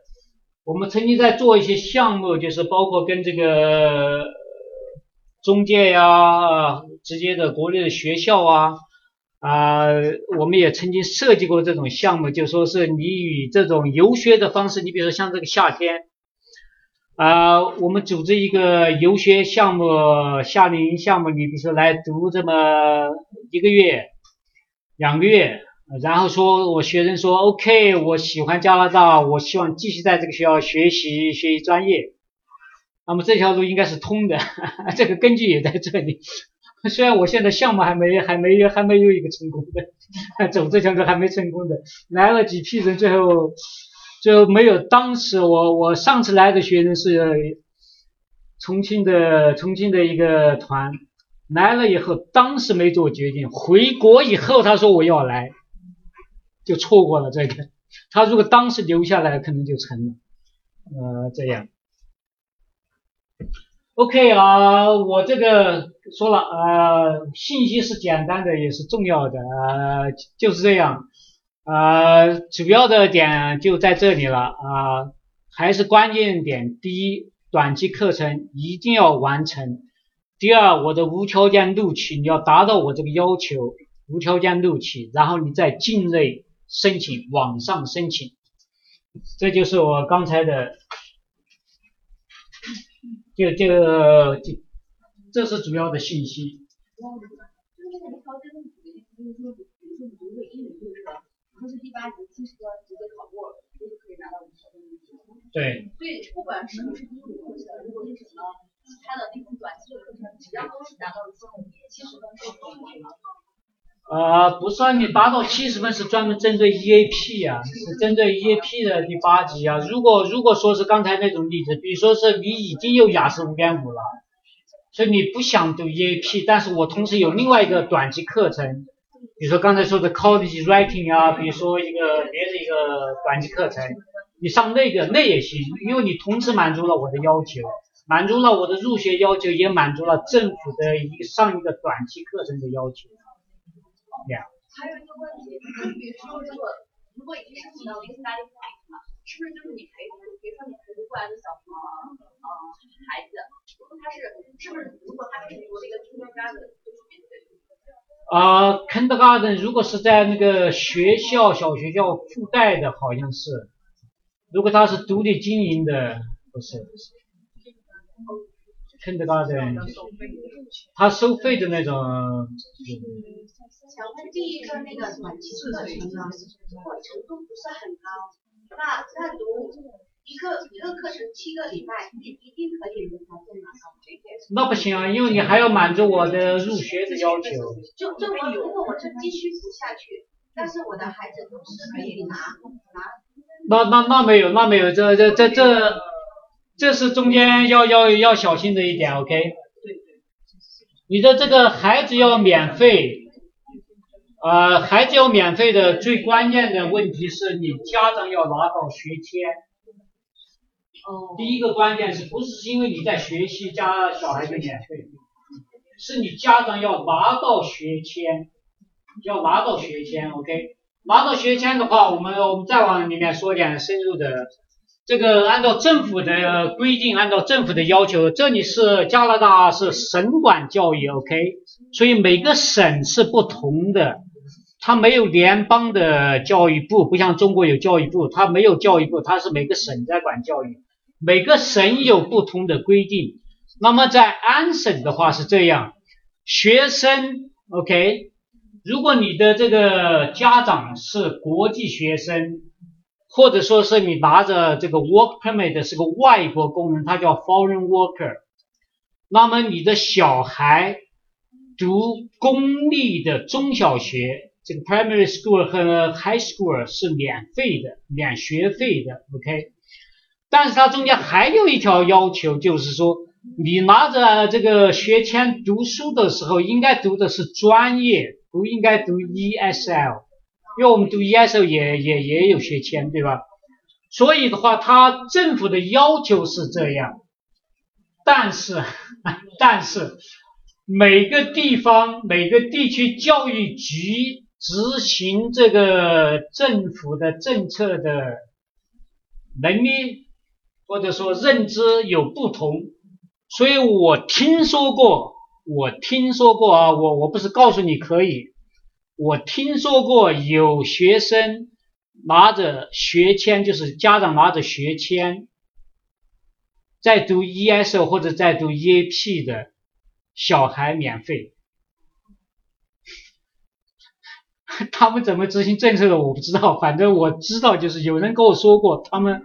我们曾经在做一些项目，就是包括跟这个中介呀、直接的国内的学校啊。啊，我们也曾经设计过这种项目，就说是你以这种游学的方式，你比如说像这个夏天，啊，我们组织一个游学项目，夏令营项目，你比如说来读这么一个月、两个月，然后说我学生说 OK，我喜欢加拿大，我希望继续在这个学校学习学习专业，那么这条路应该是通的，这个根据也在这里。虽然我现在项目还没还没还没有一个成功的，走这条路还没成功的，来了几批人，最后就没有。当时我我上次来的学生是重庆的重庆的一个团，来了以后当时没做决定，回国以后他说我要来，就错过了这个。他如果当时留下来，可能就成了。呃，这样。OK 啊，我这个说了，呃，信息是简单的，也是重要的，呃，就是这样，呃，主要的点就在这里了啊，还是关键点，第一，短期课程一定要完成，第二，我的无条件录取，你要达到我这个要求，无条件录取，然后你在境内申请，网上申请，这就是我刚才的。就就就，这是主要的信息。就是第八级七十分直接考过了，就是可以拿到五条件录取。对。所以不管是不是英语课程，如果是什么其他的那种短期的课程，只要都是达到七十分就可以了。呃，不算你达到七十分是专门针对 EAP 呀，是针对 EAP 的第八级啊。如果如果说是刚才那种例子，比如说是你已经有雅思五点五了，所以你不想读 EAP，但是我同时有另外一个短期课程，比如说刚才说的 College Writing 啊，比如说一个别的一个短期课程，你上那个那也行，因为你同时满足了我的要求，满足了我的入学要求，也满足了政府的一个上一个短期课程的要求。还有一个问题，就比如说，如果如果已经申请到 visa study point 了，是不是就是你陪读，比如说你陪读过来的小朋友，呃孩子，如果他是是不是如果他是读那个 kindergarten，就是免费的？啊，kindergarten 如果是在那个学校小学校附带的，好像是，如果他是独立经营的，不是。kindergarten，他收费的那种。想问第一个那个短期课程呢，如果程度不是很高，那那读一个一个课程七个礼拜，你一定可以无条件拿到那不行啊，因为你还要满足我的入学的要求。就就我如果我是继续读下去，但是我的孩子都是可以拿拿。那那那没有，那没有，这这这这。这是中间要要要小心的一点，OK？对对。你的这个孩子要免费，呃，孩子要免费的最关键的问题是你家长要拿到学签。哦。第一个关键是不是因为你在学习加小孩子免费？是你家长要拿到学签，要拿到学签，OK？拿到学签的话，我们我们再往里面说一点深入的。这个按照政府的规定，按照政府的要求，这里是加拿大是省管教育，OK，所以每个省是不同的，它没有联邦的教育部，不像中国有教育部，它没有教育部，它是每个省在管教育，每个省有不同的规定。那么在安省的话是这样，学生 OK，如果你的这个家长是国际学生，或者说是你拿着这个 work permit 是个外国工人，他叫 foreign worker，那么你的小孩读公立的中小学。这个 primary school 和 high school 是免费的，免学费的，OK。但是它中间还有一条要求，就是说你拿着这个学签读书的时候，应该读的是专业，不应该读 ESL，因为我们读 ESL 也也也有学签，对吧？所以的话，它政府的要求是这样，但是 但是每个地方每个地区教育局。执行这个政府的政策的能力或者说认知有不同，所以我听说过，我听说过啊，我我不是告诉你可以，我听说过有学生拿着学签，就是家长拿着学签在读 ESL 或者在读 EAP 的小孩免费。他们怎么执行政策的我不知道，反正我知道就是有人跟我说过，他们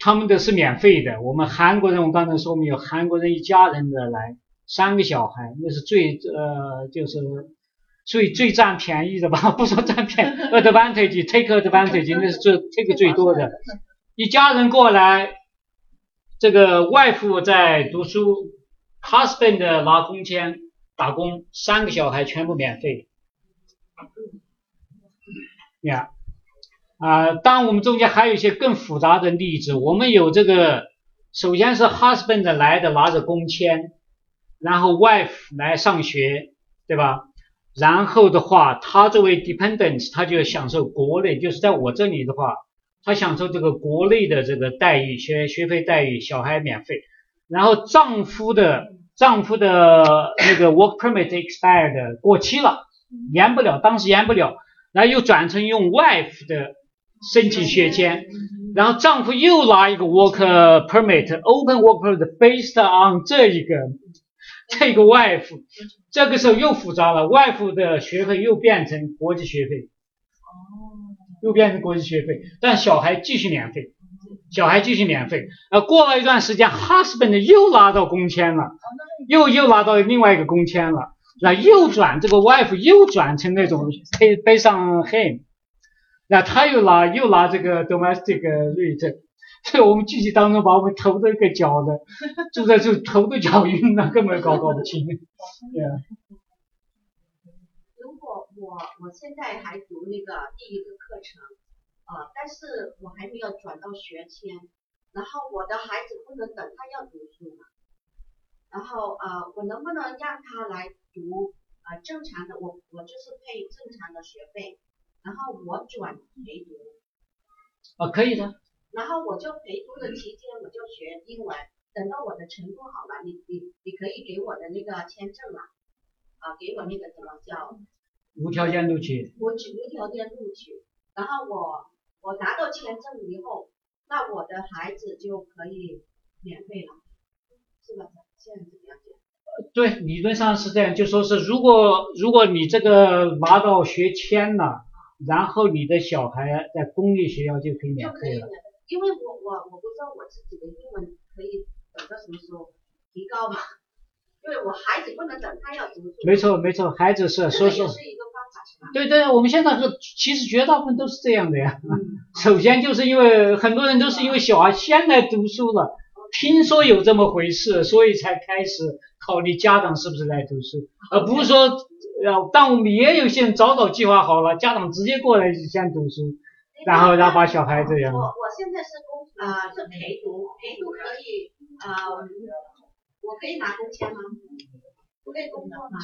他们的是免费的。我们韩国人，我刚才说我们有韩国人一家人的来，三个小孩，那是最呃就是最最占便宜的吧？不说占便宜，advantage，take advantage，那是最 take 最多的。一家人过来，这个外父在读书，husband 拿工签打工，三个小孩全部免费。呀，啊，当然我们中间还有一些更复杂的例子。我们有这个，首先是 husband 来的拿着工签，然后 wife 来上学，对吧？然后的话，他作为 dependent，他就享受国内，就是在我这里的话，他享受这个国内的这个待遇，学学费待遇，小孩免费。然后丈夫的丈夫的那个 work permit expired 过期了，延不了，当时延不了。然后又转成用 wife 的申请学签，然后丈夫又拿一个 work permit，open work permit based on 这一个这个 wife，这个时候又复杂了，wife 的学费又变成国际学费，又变成国际学费，但小孩继续免费，小孩继续免费。呃，过了一段时间，husband 又拿到工签了，又又拿到另外一个工签了。那又转这个 wife 又转成那种背背上 him，那他又拿又拿这个 domestic rate，所以我们具体当中把我们头都给搅的，住在就头都搅晕了，根本搞搞不清。对啊。如果我我现在还读那个第一个课程，呃，但是我还没有转到学签，然后我的孩子不能等他要读书嘛，然后呃，我能不能让他来？读啊正常的，我我就是配正常的学费，然后我转陪读。啊，可以的。然后我就陪读的期间，我就学英文，等到我的程度好了，你你你可以给我的那个签证了，啊，给我那个什么叫无条件录取。我只无条件录取，然后我我拿到签证以后，那我的孩子就可以免费了，是吧？现在怎么样讲？对，理论上是这样，就说是如果如果你这个拿到学签了，然后你的小孩在公立学校就可以免费了。因为我我我不知道我自己的英文可以等到什么时候提高吧，因为我孩子不能等他要读书。没错没错，孩子是所以说。对对，我们现在是其实绝大部分都是这样的呀。首先就是因为很多人都是因为小孩先来读书了，听说有这么回事，所以才开始。考虑家长是不是来读书，而不是说，呃，但我们也有些人早早计划好了，家长直接过来先读书，然后然后把小孩这样。我我现在是工啊是陪读，陪读可以啊，我可以拿工签吗？不可以工作吗？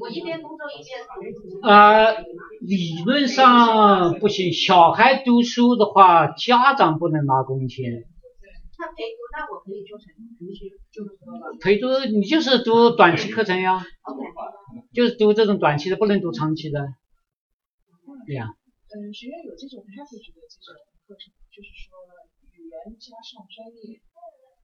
我一边工作一边读。啊，理论上不行，小孩读书的话，家长不能拿工签。那陪读，那我可以做成同学就陪读，你就是读短期课程呀。OK。就是读这种短期的，不能读长期的。对呀、嗯，学院有这种 package 的这种课程，就是说语言加上专业，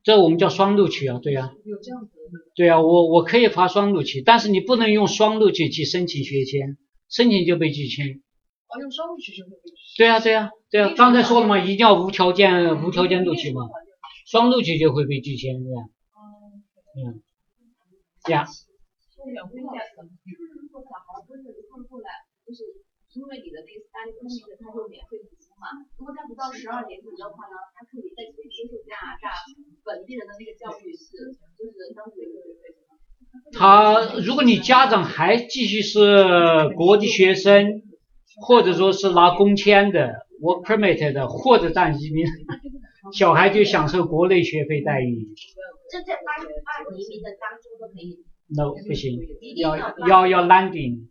这我们叫双录取啊，对呀、有这样子的那个。对呀、我我可以发双录取，但是你不能用双录取去申请学签，申请就被拒签。哦，用双录取就会被拒。对呀、对呀、对呀、刚才说了嘛，一定要无条件无条件录取嘛，双录取就会被拒签，对呀、嗯，对。呀、我想问一下，就是如果小孩不是会过来，就是因为你的那个 study permit 它就免费读书嘛，如果他不到十二年级的话呢，他可以再去接受加拿大本地人的那个教育是，就是当学的学费？他如果你家长还继续是国际学生，或者说是拿工签的 work permit 的，或者占移民，小孩就享受国内学费待遇。这在办办移民的当中都可以。No 不行，要要要 landing。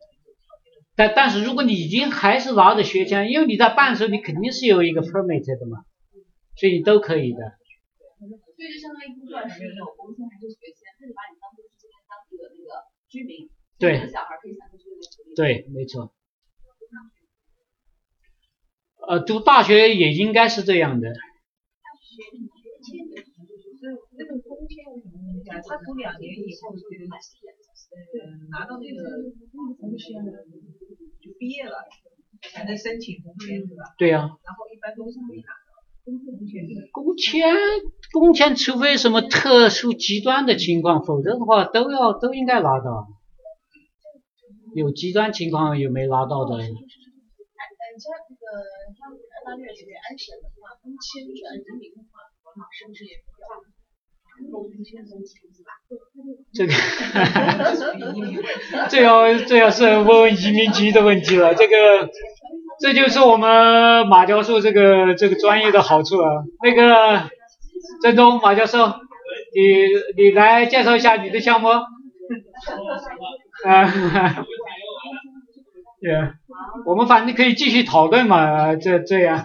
但但是如果你已经还是拿着学签，因为你在办的时候你肯定是有一个 permit 的嘛，所以你都可以的。所以就相当于不管是有工签还是学签，他就把你当做是这边当地的那个居民，对小孩可以享受这个福利。对，没错。呃，读大学也应该是这样的。那个工签为什么问一下？他读两年以后就呃拿到那个就毕业了才能申请工签是吧？对呀、然后一般都是可以拿到工签这个。工签，工签，除非什么特殊极端的情况，否则的话都要都应该拿到。有极端情况有没拿到的？呃，像那个像澳大利亚这边安省的话，工签转移民的话，是不是也不要？工签申请是吧？这个，这要这要是问移民局的问题了。这个，这就是我们马教授这个这个专业的好处啊。那个郑东马教授，你你来介绍一下你的项目。啊，对，我们反正可以继续讨论嘛，这这样，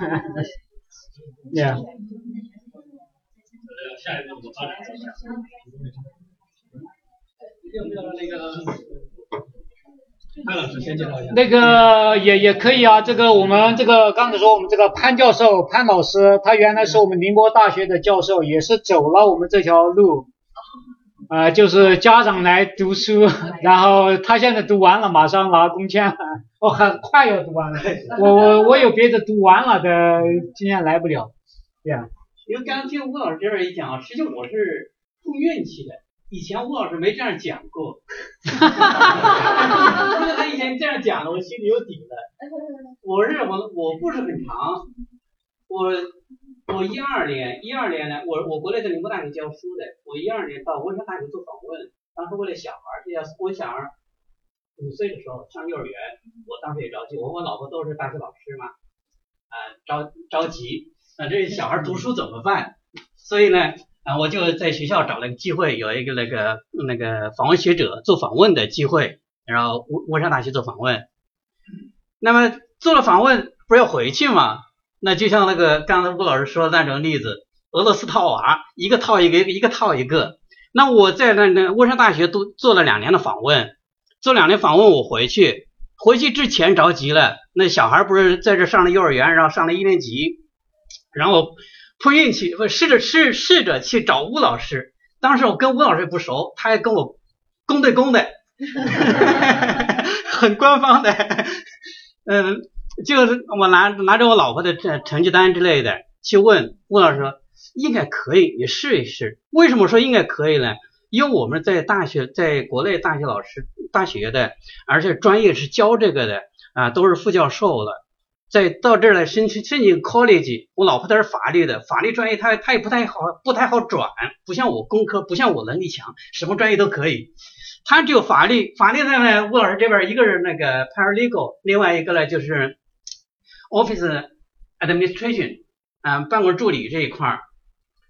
对呀。下一步怎么发展？要不要那个潘老师先介绍一下？那个也也可以啊，这个我们这个刚才说我们这个潘教授潘老师，他原来是我们宁波大学的教授，也是走了我们这条路，啊、就是家长来读书，然后他现在读完了，马上拿工签了，哦，很快要读完了，我我我有别的读完了的，今天来不了，这样、因为刚刚听吴老师这样一讲啊，实际我是碰运气的。以前吴老师没这样讲过，如果他以前这样讲的，我心里有底了。我是我我故事很长，我我一二年一二年呢，我我国内在宁波大学教书的，我一二年到温莎大学做访问，当时为了小孩儿，要我小孩儿五岁的时候上幼儿园，我当时也着急，我和我老婆都是大学老师嘛，啊、着着急，那、这小孩读书怎么办？所以呢，啊，我就在学校找了个机会，有一个那个那个访问学者做访问的机会，然后温温莎大学做访问。那么做了访问，不是要回去吗？那就像那个刚才吴老师说的那种例子，俄罗斯套娃，一个套一个，一个套一个。那我在那那温莎大学都做了两年的访问，做两年访问，我回去，回去之前着急了，那小孩不是在这上了幼儿园，然后上了一年级，然后碰运气，不试着试试着去找吴老师。当时我跟吴老师也不熟，他还跟我公对公的，很官方的，嗯，就是我拿拿着我老婆的成成绩单之类的去问吴老师说，应该可以，你试一试。为什么说应该可以呢？因为我们在大学，在国内大学老师大学的，而且专业是教这个的啊，都是副教授了。再到这儿来申请申请 college，我老婆她是法律的，法律专业她她也不太好不太好转，不像我工科，不像我能力强，什么专业都可以。她只有法律，法律上呢，吴老师这边一个是那个 paralegal，另外一个呢就是 office administration，啊、办公助理这一块儿。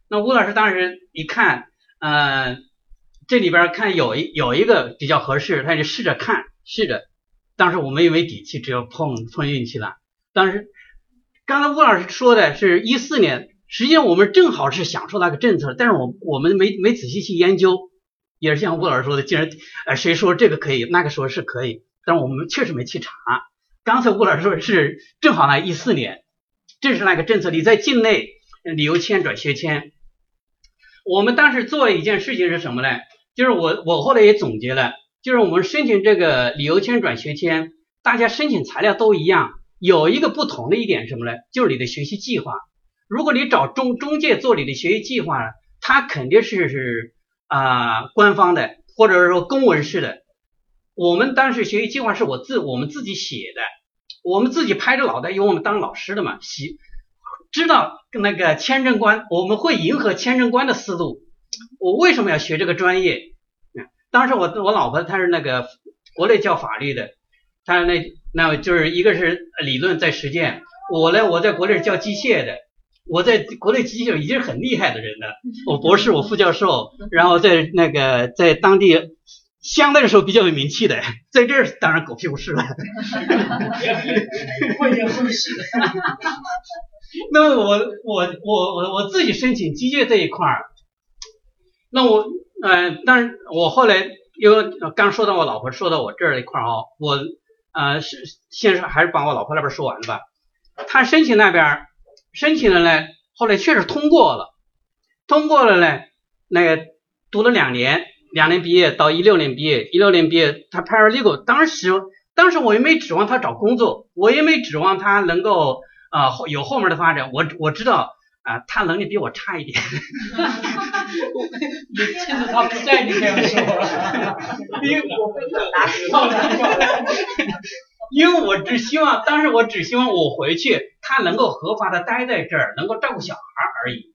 那吴老师当时一看，呃，这里边看有一有一个比较合适，他就试着看，试着。当时我们也没底气，只有碰碰运气了。当时刚才吴老师说的是一四年，实际上我们正好是享受那个政策，但是我我们没没仔细去研究，也是像吴老师说的，既然呃谁说这个可以，那个说是可以，但是我们确实没去查。刚才吴老师说是正好呢，一四年，正是那个政策，你在境内旅游签转学签。我们当时做了一件事情是什么呢？就是我我后来也总结了，就是我们申请这个旅游签转学签，大家申请材料都一样，有一个不同的一点什么呢？就是你的学习计划。如果你找中中介做你的学习计划，他肯定是是啊官方的，或者是说公文式的。我们当时学习计划是我自我们自己写的，我们自己拍着脑袋，因为我们当老师的嘛，写知道那个签证官，我们会迎合签证官的思路。我为什么要学这个专业？当时我我老婆她是那个国内教法律的，她那那就是一个是理论在实践，我呢我在国内是教机械的。我在国内机械已经是很厉害的人了，我博士，我副教授，然后在那个在当地相对来说比较有名气的，在这儿当然狗屁不是了。那么我我我我我自己申请机械这一块儿，那我呃，但是我后来因为刚说到我老婆说到我这儿一块儿啊，我呃是先是还是把我老婆那边说完了吧，她申请那边。申请了呢，后来确实通过了，通过了呢，那个读了两年，两年毕业到一六年毕业，一六年毕业他 paralegal，当时当时我也没指望他找工作，我也没指望他能够啊有后面的发展，我我知道啊他能力比我差一点，你趁着他不在你这样说，因为我被他打死因为我只希望，当时我只希望我回去，他能够合法的待在这儿，能够照顾小孩而已。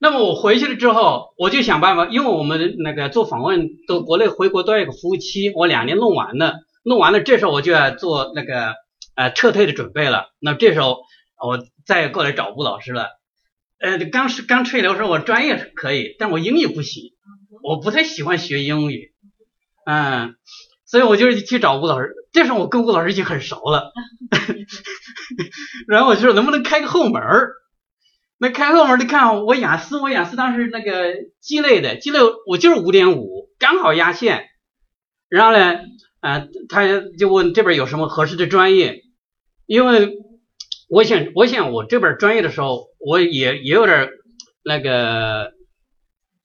那么我回去了之后，我就想办法，因为我们那个做访问都国内回国都要有个服务期，我两年弄完了，弄完了，这时候我就要做那个呃撤退的准备了。那这时候我再过来找吴老师了。呃，刚是刚吹牛说，我专业可以，但我英语不行，我不太喜欢学英语，嗯。所以我就去找吴老师，这时候我跟吴老师已经很熟了，然后我就说能不能开个后门儿？那开后门，你看我雅思，我雅思当时那个鸡肋的，鸡肋我就是五点五，刚好压线。然后呢，呃，他就问这边有什么合适的专业，因为我想，我想我这边专业的时候，我也也有点那个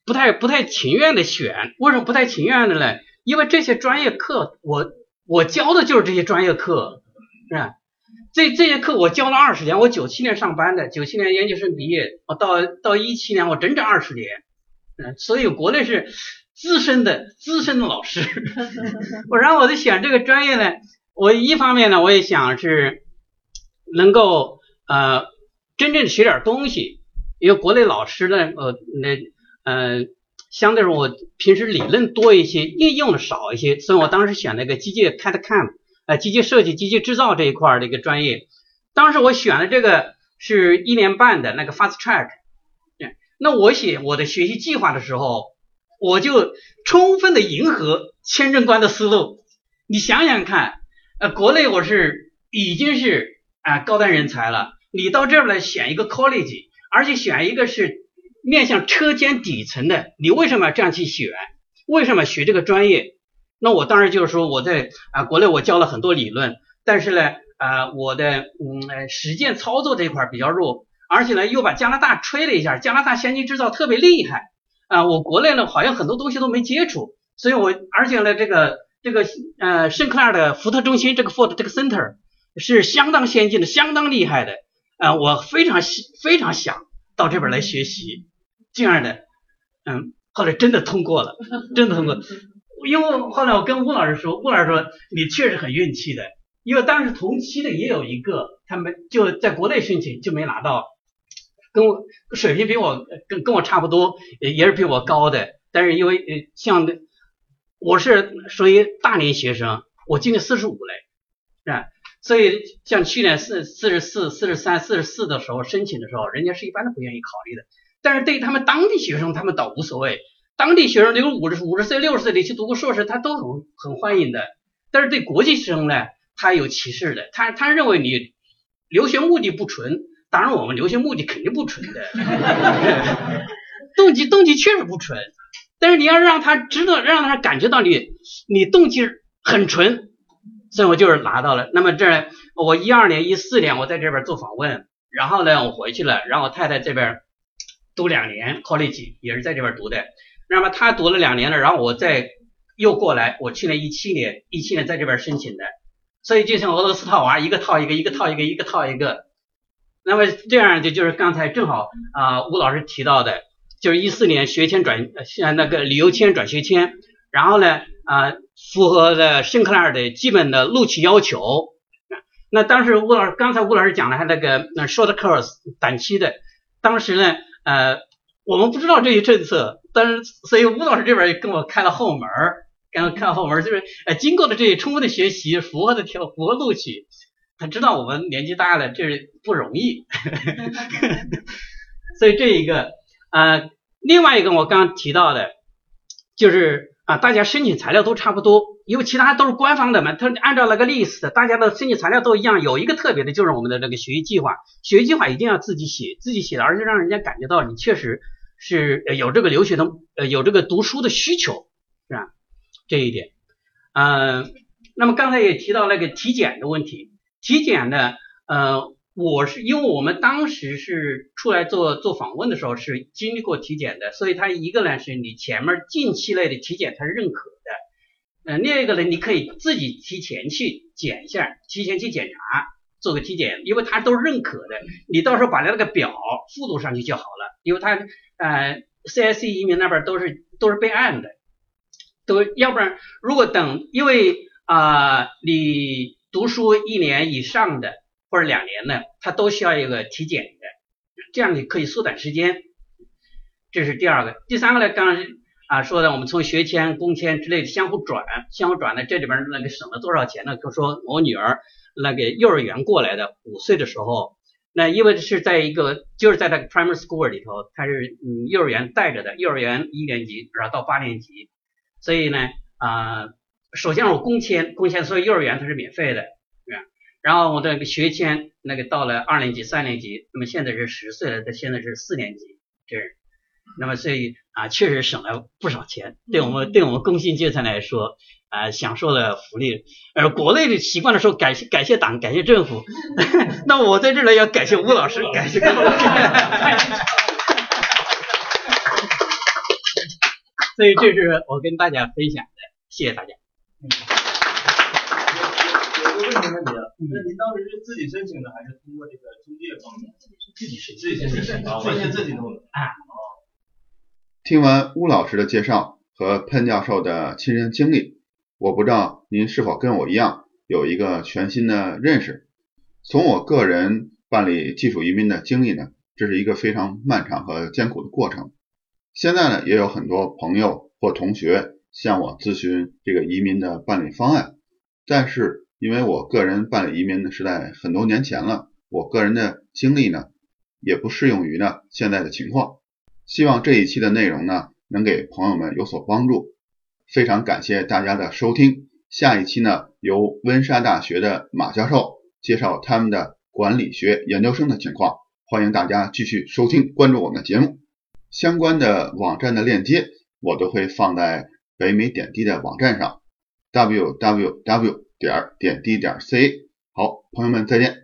不太不太情愿的选，为什么不太情愿的呢？因为这些专业课，我我教的就是这些专业课，是吧？这这些课我教了二十年，我九七年上班的，九七年研究生毕业，我到到一七年，我整整二十年，嗯，所以国内是资深的资深的老师。我然后我在选这个专业呢，我一方面呢，我也想是能够呃真正学点东西，因为国内老师呢，呃那嗯。相对说，我平时理论多一些，应用的少一些，所以我当时选了一个机械 CAD CAM，呃，机械设计、机械制造这一块的一个专业。当时我选的这个是一年半的那个 Fast Track。那我写我的学习计划的时候，我就充分的迎合签证官的思路。你想想看，呃，国内我是已经是啊高端人才了，你到这儿来选一个 college，而且选一个是。面向车间底层的，你为什么要这样去选？为什么学这个专业？那我当然就是说，我在啊国内我教了很多理论，但是呢啊我的嗯实践操作这一块比较弱，而且呢又把加拿大吹了一下，加拿大先进制造特别厉害啊，我国内呢好像很多东西都没接触，所以我而且呢这个这个呃圣克莱尔的福特中心这个 Ford 这个 Center 是相当先进的，相当厉害的啊，我非常非常想到这边来学习。这样的，嗯，后来真的通过了，真的通过。因为后来我跟吴老师说，吴老师说你确实很运气的，因为当时同期的也有一个，他们就在国内申请就没拿到，跟我水平比我跟跟我差不多，也也是比我高的，但是因为呃像我是属于大龄学生，我今年四十五嘞，是吧？所以像去年四四十四、四十三、四十四的时候申请的时候，人家是一般都不愿意考虑的。但是对于他们当地学生，他们倒无所谓。当地学生比如五十五十岁、六十岁的去读个硕士，他都很很欢迎的。但是对国际生呢，他有歧视的。他他认为你留学目的不纯，当然我们留学目的肯定不纯的，动机动机确实不纯。但是你要让他知道，让他感觉到你你动机很纯，所以我就是拿到了。那么这我一二年、一四年我在这边做访问，然后呢我回去了，然后我太太这边读两年 college 也是在这边读的，那么她读了两年了，然后我再又过来，我去年一七年一七年在这边申请的，所以就像俄罗斯套娃，一个套一个，一个套一个，一个套一个。那么这样就就是刚才正好啊吴老师提到的，就是一四年学签转像那个旅游签转学签，然后呢啊符合了圣克莱尔的基本的录取要求。那当时吴老师刚才吴老师讲了他那个那 short course 短期的，当时呢呃我们不知道这些政策，但是所以吴老师这边也跟我开了后门儿，跟我开了后门，就是呃经过了这些充分的学习，符合的条符合录取。他知道我们年纪大了，这是不容易，所以这一个呃，另外一个我刚提到的，就是啊，大家申请材料都差不多，因为其他都是官方的嘛，他按照那个 list，大家的申请材料都一样，有一个特别的就是我们的那个学习计划，学习计划一定要自己写，自己写的，而且让人家感觉到你确实是有这个留学的呃有这个读书的需求，是吧？这一点，嗯，那么刚才也提到那个体检的问题。体检呢，呃，我是因为我们当时是出来做做访问的时候是经历过体检的，所以它一个呢是你前面近期内的体检它是认可的，呃，另一个呢你可以自己提前去检一下，提前去检查做个体检，因为它都认可的，你到时候把那个表附录上去就好了，因为它呃 CIC 移民那边都是都是备案的，都要不然如果等，因为啊你。读书一年以上的或者两年的，他都需要一个体检的，这样你可以缩短时间。这是第二个，第三个呢？刚刚啊说的，我们从学签、工签之类的相互转，相互转的，这里边那个省了多少钱呢？就说我女儿那个幼儿园过来的，五岁的时候，那因为是在一个就是在那个 primary school 里头，他是嗯幼儿园带着的，幼儿园一年级然后到八年级，所以呢啊。首先我工签，工签所以幼儿园它是免费的，然后我的学签那个到了二年级、三年级，那么现在是十岁了，他现在是四年级，这是，那么所以啊，确实省了不少钱，对我们对我们工薪阶层来说啊，享受了福利。而国内的习惯的时候，感谢感谢党，感谢政府，那我在这里要感谢吴老师，感谢各位。所以这是我跟大家分享的，谢谢大家。那您当时是自己申请的，还是通过这个中介方面？自己申，自己申请，完全自己弄的。啊。听完邬老师的介绍和潘教授的亲身经历，我不知道您是否跟我一样有一个全新的认识。从我个人办理技术移民的经历呢，这是一个非常漫长和艰苦的过程。现在呢，也有很多朋友或同学。向我咨询这个移民的办理方案，但是因为我个人办理移民呢是在很多年前了，我个人的经历呢也不适用于呢现在的情况。希望这一期的内容呢能给朋友们有所帮助。非常感谢大家的收听，下一期呢由温莎大学的马教授介绍他们的管理学研究生的情况，欢迎大家继续收听关注我们的节目，相关的网站的链接我都会放在。北美点滴的网站上，w w w 点点 d 点 c。好，朋友们再见。